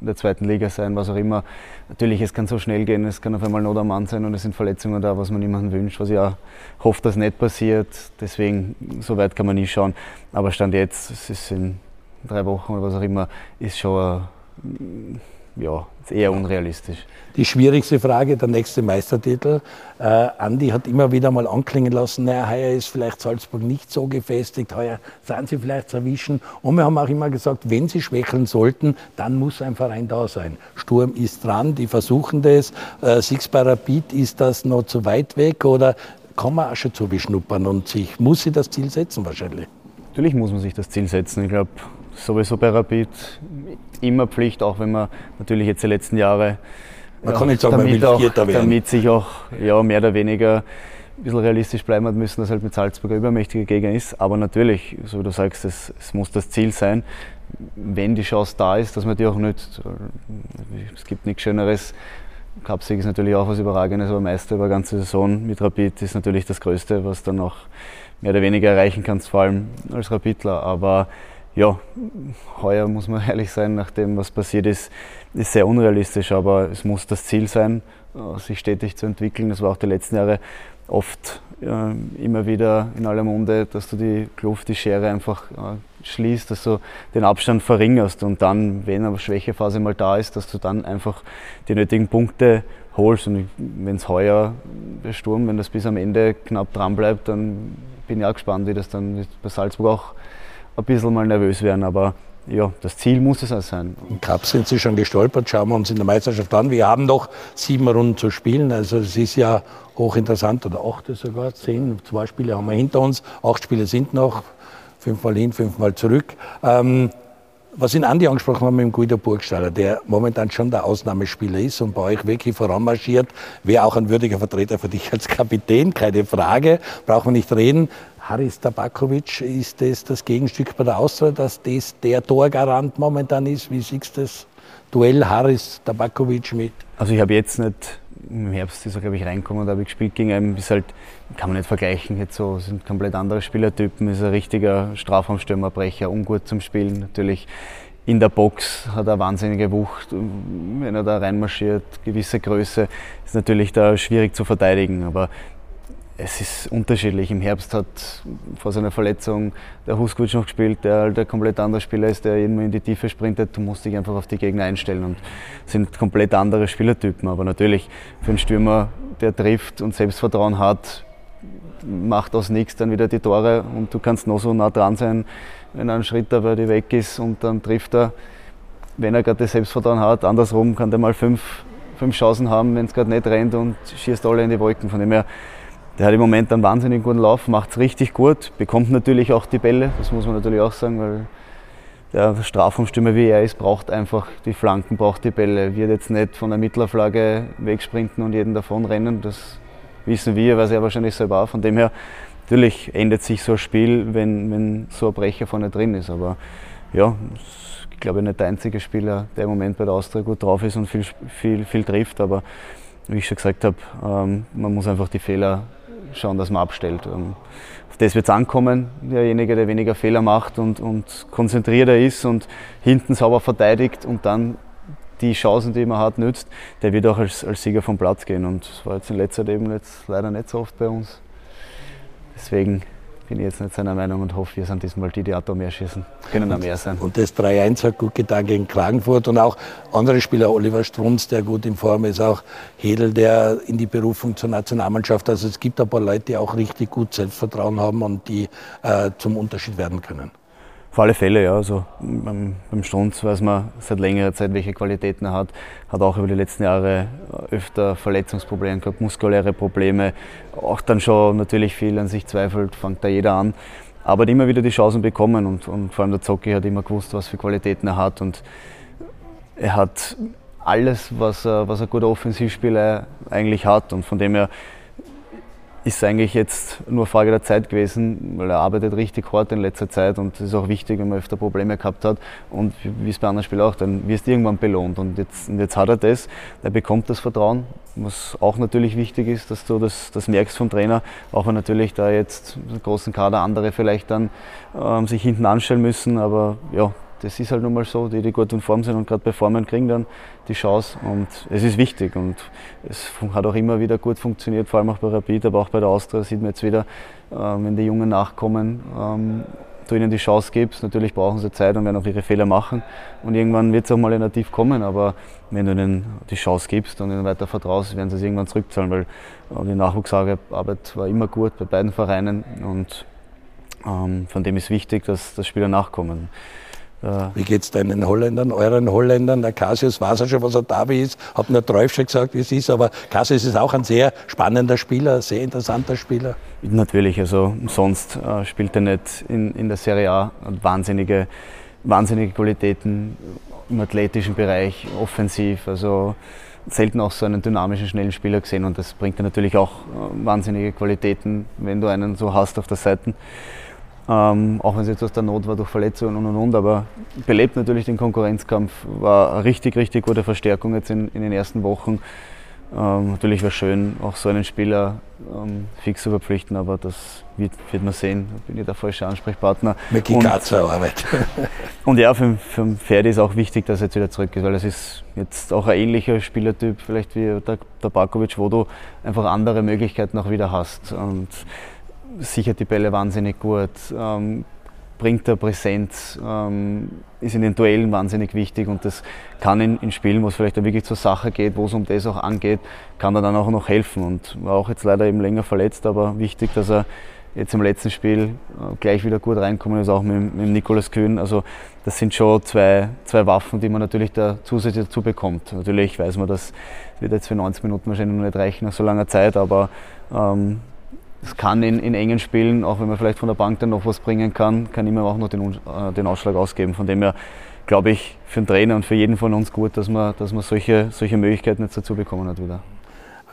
in der zweiten Liga sein, was auch immer. Natürlich, es kann so schnell gehen, es kann auf einmal Not am Mann sein und es sind Verletzungen da, was man niemandem wünscht, was ich auch hoffe, dass nicht passiert. Deswegen, so weit kann man nie schauen. Aber Stand jetzt, es ist in drei Wochen oder was auch immer, ist schon ja, eher unrealistisch. Die schwierigste Frage, der nächste Meistertitel. Äh, Andi hat immer wieder mal anklingen lassen, naja, heuer ist vielleicht Salzburg nicht so gefestigt, heuer sind sie vielleicht zu erwischen. Und wir haben auch immer gesagt, wenn sie schwächeln sollten, dann muss ein Verein da sein. Sturm ist dran, die versuchen das. Äh, Six bei Rapid, ist das noch zu weit weg oder kann man auch schon zu beschnuppern und sich, muss sie das Ziel setzen wahrscheinlich? Natürlich muss man sich das Ziel setzen. Ich glaube, sowieso bei Rapid immer Pflicht, auch wenn man natürlich jetzt die letzten Jahre man ja, kann nicht sagen, damit, man will Vierter werden. damit sich auch ja, mehr oder weniger ein bisschen realistisch bleiben hat müssen, dass halt mit Salzburg ein übermächtiger Gegner ist. Aber natürlich, so wie du sagst, es, es muss das Ziel sein, wenn die Chance da ist, dass man die auch nützt. Es gibt nichts Schöneres. Cupsieg ist natürlich auch was Überragendes, aber Meister über ganze Saison mit Rapid ist natürlich das Größte, was dann auch mehr oder weniger erreichen kannst, vor allem als Rapidler. Aber ja, heuer muss man <laughs> ehrlich sein, nach dem, was passiert ist, ist sehr unrealistisch, aber es muss das Ziel sein, äh, sich stetig zu entwickeln. Das war auch die letzten Jahre oft äh, immer wieder in aller Munde, dass du die Kluft, die Schere einfach äh, schließt, dass du den Abstand verringerst und dann, wenn eine Schwächephase mal da ist, dass du dann einfach die nötigen Punkte holst. Und wenn es heuer der Sturm, wenn das bis am Ende knapp dran bleibt, dann bin ich auch gespannt, wie das dann bei Salzburg auch ein bisschen mal nervös werden. Aber ja, das Ziel muss es auch sein. Im Cup sind sie schon gestolpert, schauen wir uns in der Meisterschaft an. Wir haben noch sieben Runden zu spielen, also es ist ja hochinteressant, oder acht sogar, zehn, zwei Spiele haben wir hinter uns, acht Spiele sind noch, fünfmal hin, fünfmal zurück. Ähm, was in Andi angesprochen haben mit dem Guido Burgstaller, der momentan schon der Ausnahmespieler ist und bei euch wirklich voranmarschiert, wäre auch ein würdiger Vertreter für dich als Kapitän, keine Frage, brauchen wir nicht reden. Haris Tabakovic, ist das das Gegenstück bei der Austria, dass das der Torgarant momentan ist? Wie siehst du das Duell Haris Tabakovic mit? Also ich habe jetzt nicht, im Herbst ist er glaube ich reingekommen, da habe gespielt gegen einen, ist halt, kann man nicht vergleichen, jetzt so, sind komplett andere Spielertypen, ist ein richtiger Strafraumstürmerbrecher, ungut zum Spielen, natürlich in der Box hat er wahnsinnige Wucht, wenn er da reinmarschiert, gewisse Größe, ist natürlich da schwierig zu verteidigen, aber es ist unterschiedlich. Im Herbst hat vor seiner Verletzung der Huskovic noch gespielt, der halt ein komplett anderer Spieler ist, der immer in die Tiefe sprintet. Du musst dich einfach auf die Gegner einstellen und sind komplett andere Spielertypen. Aber natürlich für einen Stürmer, der trifft und Selbstvertrauen hat, macht aus nichts dann wieder die Tore und du kannst noch so nah dran sein, wenn einen Schritt dabei die weg ist und dann trifft er, wenn er gerade das Selbstvertrauen hat. Andersrum kann der mal fünf, fünf Chancen haben, wenn es gerade nicht rennt und schießt alle in die Wolken. Von dem her der hat im Moment einen wahnsinnig guten Lauf, macht es richtig gut, bekommt natürlich auch die Bälle, das muss man natürlich auch sagen, weil der Strafraumstürmer wie er ist, braucht einfach die Flanken, braucht die Bälle, wird jetzt nicht von der Mittlerflagge wegsprinten und jeden davon rennen, das wissen wir, weiß er wahrscheinlich selber auch. Von dem her, natürlich ändert sich so ein Spiel, wenn, wenn so ein Brecher vorne drin ist, aber ja, ich glaube nicht der einzige Spieler, der im Moment bei der Austria gut drauf ist und viel, viel, viel trifft, aber wie ich schon gesagt habe, ähm, man muss einfach die Fehler schauen, dass man abstellt. Ähm, auf das wird es ankommen, derjenige, der weniger Fehler macht und, und konzentrierter ist und hinten sauber verteidigt und dann die Chancen, die man hat, nützt, der wird auch als, als Sieger vom Platz gehen. Und das war jetzt in letzter Zeit eben jetzt leider nicht so oft bei uns. Deswegen bin ich jetzt nicht seiner Meinung und hoffe, wir sind diesmal die, die auch da mehr schießen. Können auch mehr sein. Und das 3-1 hat gut getan gegen Klagenfurt und auch andere Spieler, Oliver Strunz, der gut in Form ist, auch Hedel, der in die Berufung zur Nationalmannschaft. Also es gibt ein paar Leute, die auch richtig gut Selbstvertrauen haben und die äh, zum Unterschied werden können. Auf alle Fälle, ja. Also beim, beim Strunz weiß man seit längerer Zeit, welche Qualitäten er hat. Hat auch über die letzten Jahre öfter Verletzungsprobleme gehabt, muskuläre Probleme. Auch dann schon natürlich viel an sich zweifelt, fängt da jeder an. Aber hat immer wieder die Chancen bekommen und, und vor allem der Zocki hat immer gewusst, was für Qualitäten er hat. Und er hat alles, was, was ein guter Offensivspieler eigentlich hat. Und von dem her ist eigentlich jetzt nur Frage der Zeit gewesen, weil er arbeitet richtig hart in letzter Zeit und das ist auch wichtig, wenn man öfter Probleme gehabt hat und wie es bei anderen Spielen auch, dann wirst du irgendwann belohnt und jetzt, und jetzt hat er das, er bekommt das Vertrauen, was auch natürlich wichtig ist, dass du das, das merkst vom Trainer, auch wenn natürlich da jetzt im großen Kader andere vielleicht dann ähm, sich hinten anstellen müssen, aber ja, das ist halt nun mal so, die, die gut in Form sind und gerade performen, kriegen dann die Chance und es ist wichtig und es hat auch immer wieder gut funktioniert, vor allem auch bei Rapid, aber auch bei der Austria sieht man jetzt wieder, ähm, wenn die Jungen nachkommen, ähm, du ihnen die Chance gibst, natürlich brauchen sie Zeit und werden auch ihre Fehler machen und irgendwann wird es auch mal in Tief kommen, aber wenn du ihnen die Chance gibst und ihnen weiter vertraust, werden sie es irgendwann zurückzahlen, weil äh, die Nachwuchsarbeit war immer gut bei beiden Vereinen und ähm, von dem ist wichtig, dass, dass Spieler nachkommen. Wie geht es deinen Holländern, euren Holländern? Der Cassius weiß ja schon, was er da ist. Hat nur Treuf schon gesagt, wie es ist. Aber Cassius ist auch ein sehr spannender Spieler, sehr interessanter Spieler. Natürlich, also sonst äh, spielt er nicht in, in der Serie A. Hat wahnsinnige, wahnsinnige Qualitäten im athletischen Bereich, offensiv. Also selten auch so einen dynamischen, schnellen Spieler gesehen. Und das bringt dir natürlich auch äh, wahnsinnige Qualitäten, wenn du einen so hast auf der Seite. Ähm, auch wenn es jetzt aus der Not war durch Verletzungen und und und, aber belebt natürlich den Konkurrenzkampf, war eine richtig, richtig gute Verstärkung jetzt in, in den ersten Wochen. Ähm, natürlich wäre schön, auch so einen Spieler ähm, fix zu verpflichten, aber das wird, wird man sehen. Da bin ich der falsche Ansprechpartner. Mit Gigatzer Arbeit. und ja, für, für Ferdi ist auch wichtig, dass er jetzt wieder zurück ist, weil es ist jetzt auch ein ähnlicher Spielertyp, vielleicht wie der, der Barkovic, wo du einfach andere Möglichkeiten auch wieder hast. Und sichert die Bälle wahnsinnig gut, ähm, bringt da Präsenz, ähm, ist in den Duellen wahnsinnig wichtig und das kann in, in Spielen, wo es vielleicht wirklich zur Sache geht, wo es um das auch angeht, kann er dann auch noch helfen und war auch jetzt leider eben länger verletzt, aber wichtig, dass er jetzt im letzten Spiel äh, gleich wieder gut reinkommen ist, auch mit, mit Nikolas Kühn. Also das sind schon zwei, zwei Waffen, die man natürlich da zusätzlich dazu bekommt. Natürlich weiß man, das wird jetzt für 90 Minuten wahrscheinlich noch nicht reichen nach so langer Zeit, aber ähm, es kann in, in, engen Spielen, auch wenn man vielleicht von der Bank dann noch was bringen kann, kann immer auch noch den, äh, den Ausschlag ausgeben. Von dem her glaube ich für den Trainer und für jeden von uns gut, dass man, dass man solche, solche Möglichkeiten jetzt dazu bekommen hat wieder.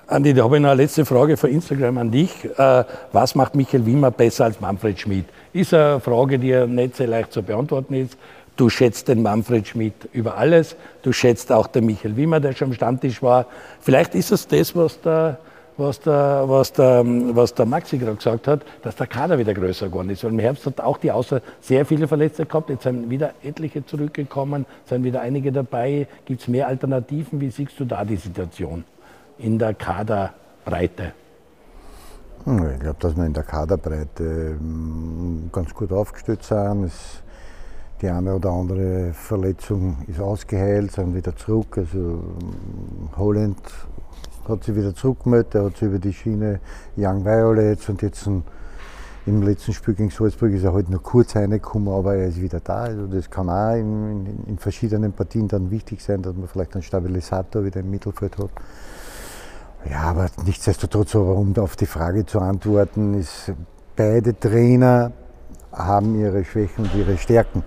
Andi, da habe ich noch eine letzte Frage von Instagram an dich. Äh, was macht Michael Wimmer besser als Manfred Schmidt? Ist eine Frage, die ja nicht sehr leicht zu beantworten ist. Du schätzt den Manfred Schmidt über alles. Du schätzt auch den Michael Wimmer, der schon am Stammtisch war. Vielleicht ist es das, was der was der, was der, was der Maxi gerade gesagt hat, dass der Kader wieder größer geworden ist. Weil im Herbst hat auch die Außer sehr viele Verletzte gehabt. Jetzt sind wieder etliche zurückgekommen, sind wieder einige dabei. Gibt es mehr Alternativen? Wie siehst du da die Situation in der Kaderbreite? Hm, ich glaube, dass wir in der Kaderbreite hm, ganz gut aufgestellt sind. Es, die eine oder andere Verletzung ist ausgeheilt, sind wieder zurück. Also hm, Holland hat sich wieder zurückgemeldet, er hat sich über die Schiene Young Violets und jetzt ein, im letzten Spiel gegen Salzburg ist er halt nur kurz reingekommen, aber er ist wieder da. Also das kann auch in, in, in, verschiedenen Partien dann wichtig sein, dass man vielleicht einen Stabilisator wieder im Mittelfeld hat. Ja, aber nichtsdestotrotz, aber um auf die Frage zu antworten, ist, beide Trainer haben ihre Schwächen und ihre Stärken.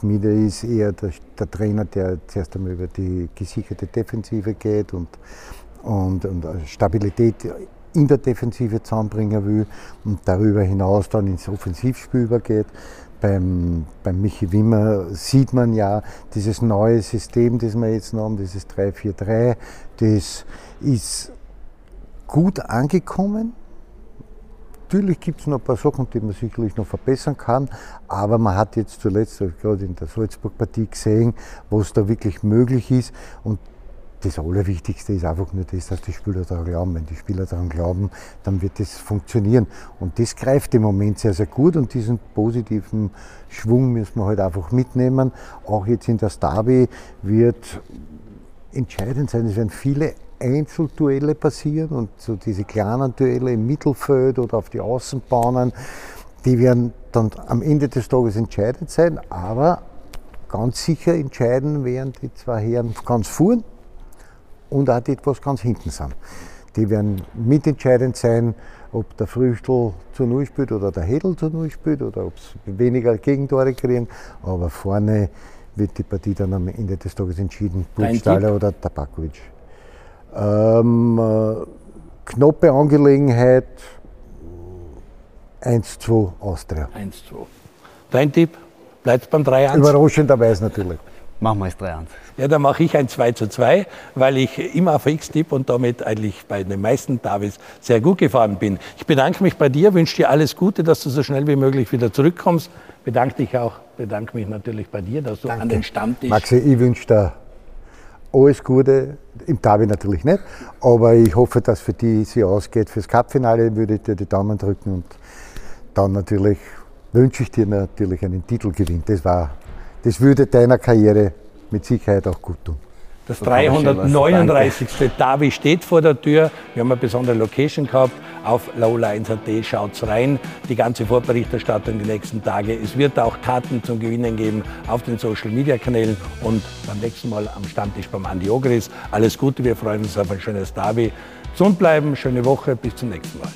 Schmiede ist eher der, der, Trainer, der zuerst einmal über die gesicherte Defensive geht und, und, und Stabilität in der Defensive zusammenbringen will und darüber hinaus dann ins Offensivspiel übergeht. Beim, beim Michi Wimmer sieht man ja dieses neue System, das wir jetzt haben, dieses 3-4-3, das ist gut angekommen Natürlich gibt es noch ein paar Sachen, die man sicherlich noch verbessern kann, aber man hat jetzt zuletzt, gerade in der Salzburg-Partie gesehen, was da wirklich möglich ist. Und das Allerwichtigste ist einfach nur das, dass die Spieler daran glauben. Wenn die Spieler daran glauben, dann wird das funktionieren. Und das greift im Moment sehr, sehr gut und diesen positiven Schwung müssen wir halt einfach mitnehmen. Auch jetzt in der Derby wird entscheidend sein. Es werden viele Einzelduelle passieren und so diese kleinen Duelle im Mittelfeld oder auf die Außenbahnen, die werden dann am Ende des Tages entscheidend sein, aber ganz sicher entscheiden werden die zwei Herren ganz vorn und auch die etwas ganz hinten sind. Die werden mitentscheidend sein, ob der Früchtel zu Null spielt oder der Hedel zu Null spielt oder ob es weniger Gegentore kriegen. Aber vorne wird die Partie dann am Ende des Tages entschieden. Burgstaller oder Tabakovic. Ähm, äh, knappe Angelegenheit 1-2 Austria. 1-2. Dein Tipp? Bleibt beim 3-1? Überraschenderweise natürlich. Machen wir es 3-1. Ja, dann mache ich ein 2 zu 2, weil ich immer auf X tipp und damit eigentlich bei den meisten Davis sehr gut gefahren bin. Ich bedanke mich bei dir, wünsche dir alles Gute, dass du so schnell wie möglich wieder zurückkommst. Bedanke dich auch, bedanke mich natürlich bei dir, dass du Danke. an den Stammtisch. Maxi, ich wünsche dir alles Gute. Im Derby natürlich nicht, aber ich hoffe, dass für die sie ausgeht. Fürs Cupfinale würde ich dir die Daumen drücken und dann natürlich wünsche ich dir natürlich einen Titelgewinn. Das, war, das würde deiner Karriere mit Sicherheit auch gut tun. Das 339. Davi steht vor der Tür. Wir haben eine besondere Location gehabt. Auf lowlines.at schaut rein. Die ganze Vorberichterstattung die nächsten Tage. Es wird auch Karten zum Gewinnen geben auf den Social Media Kanälen und beim nächsten Mal am Stammtisch beim Andi Ogris. Alles Gute, wir freuen uns auf ein schönes Davi. Gesund bleiben, schöne Woche, bis zum nächsten Mal.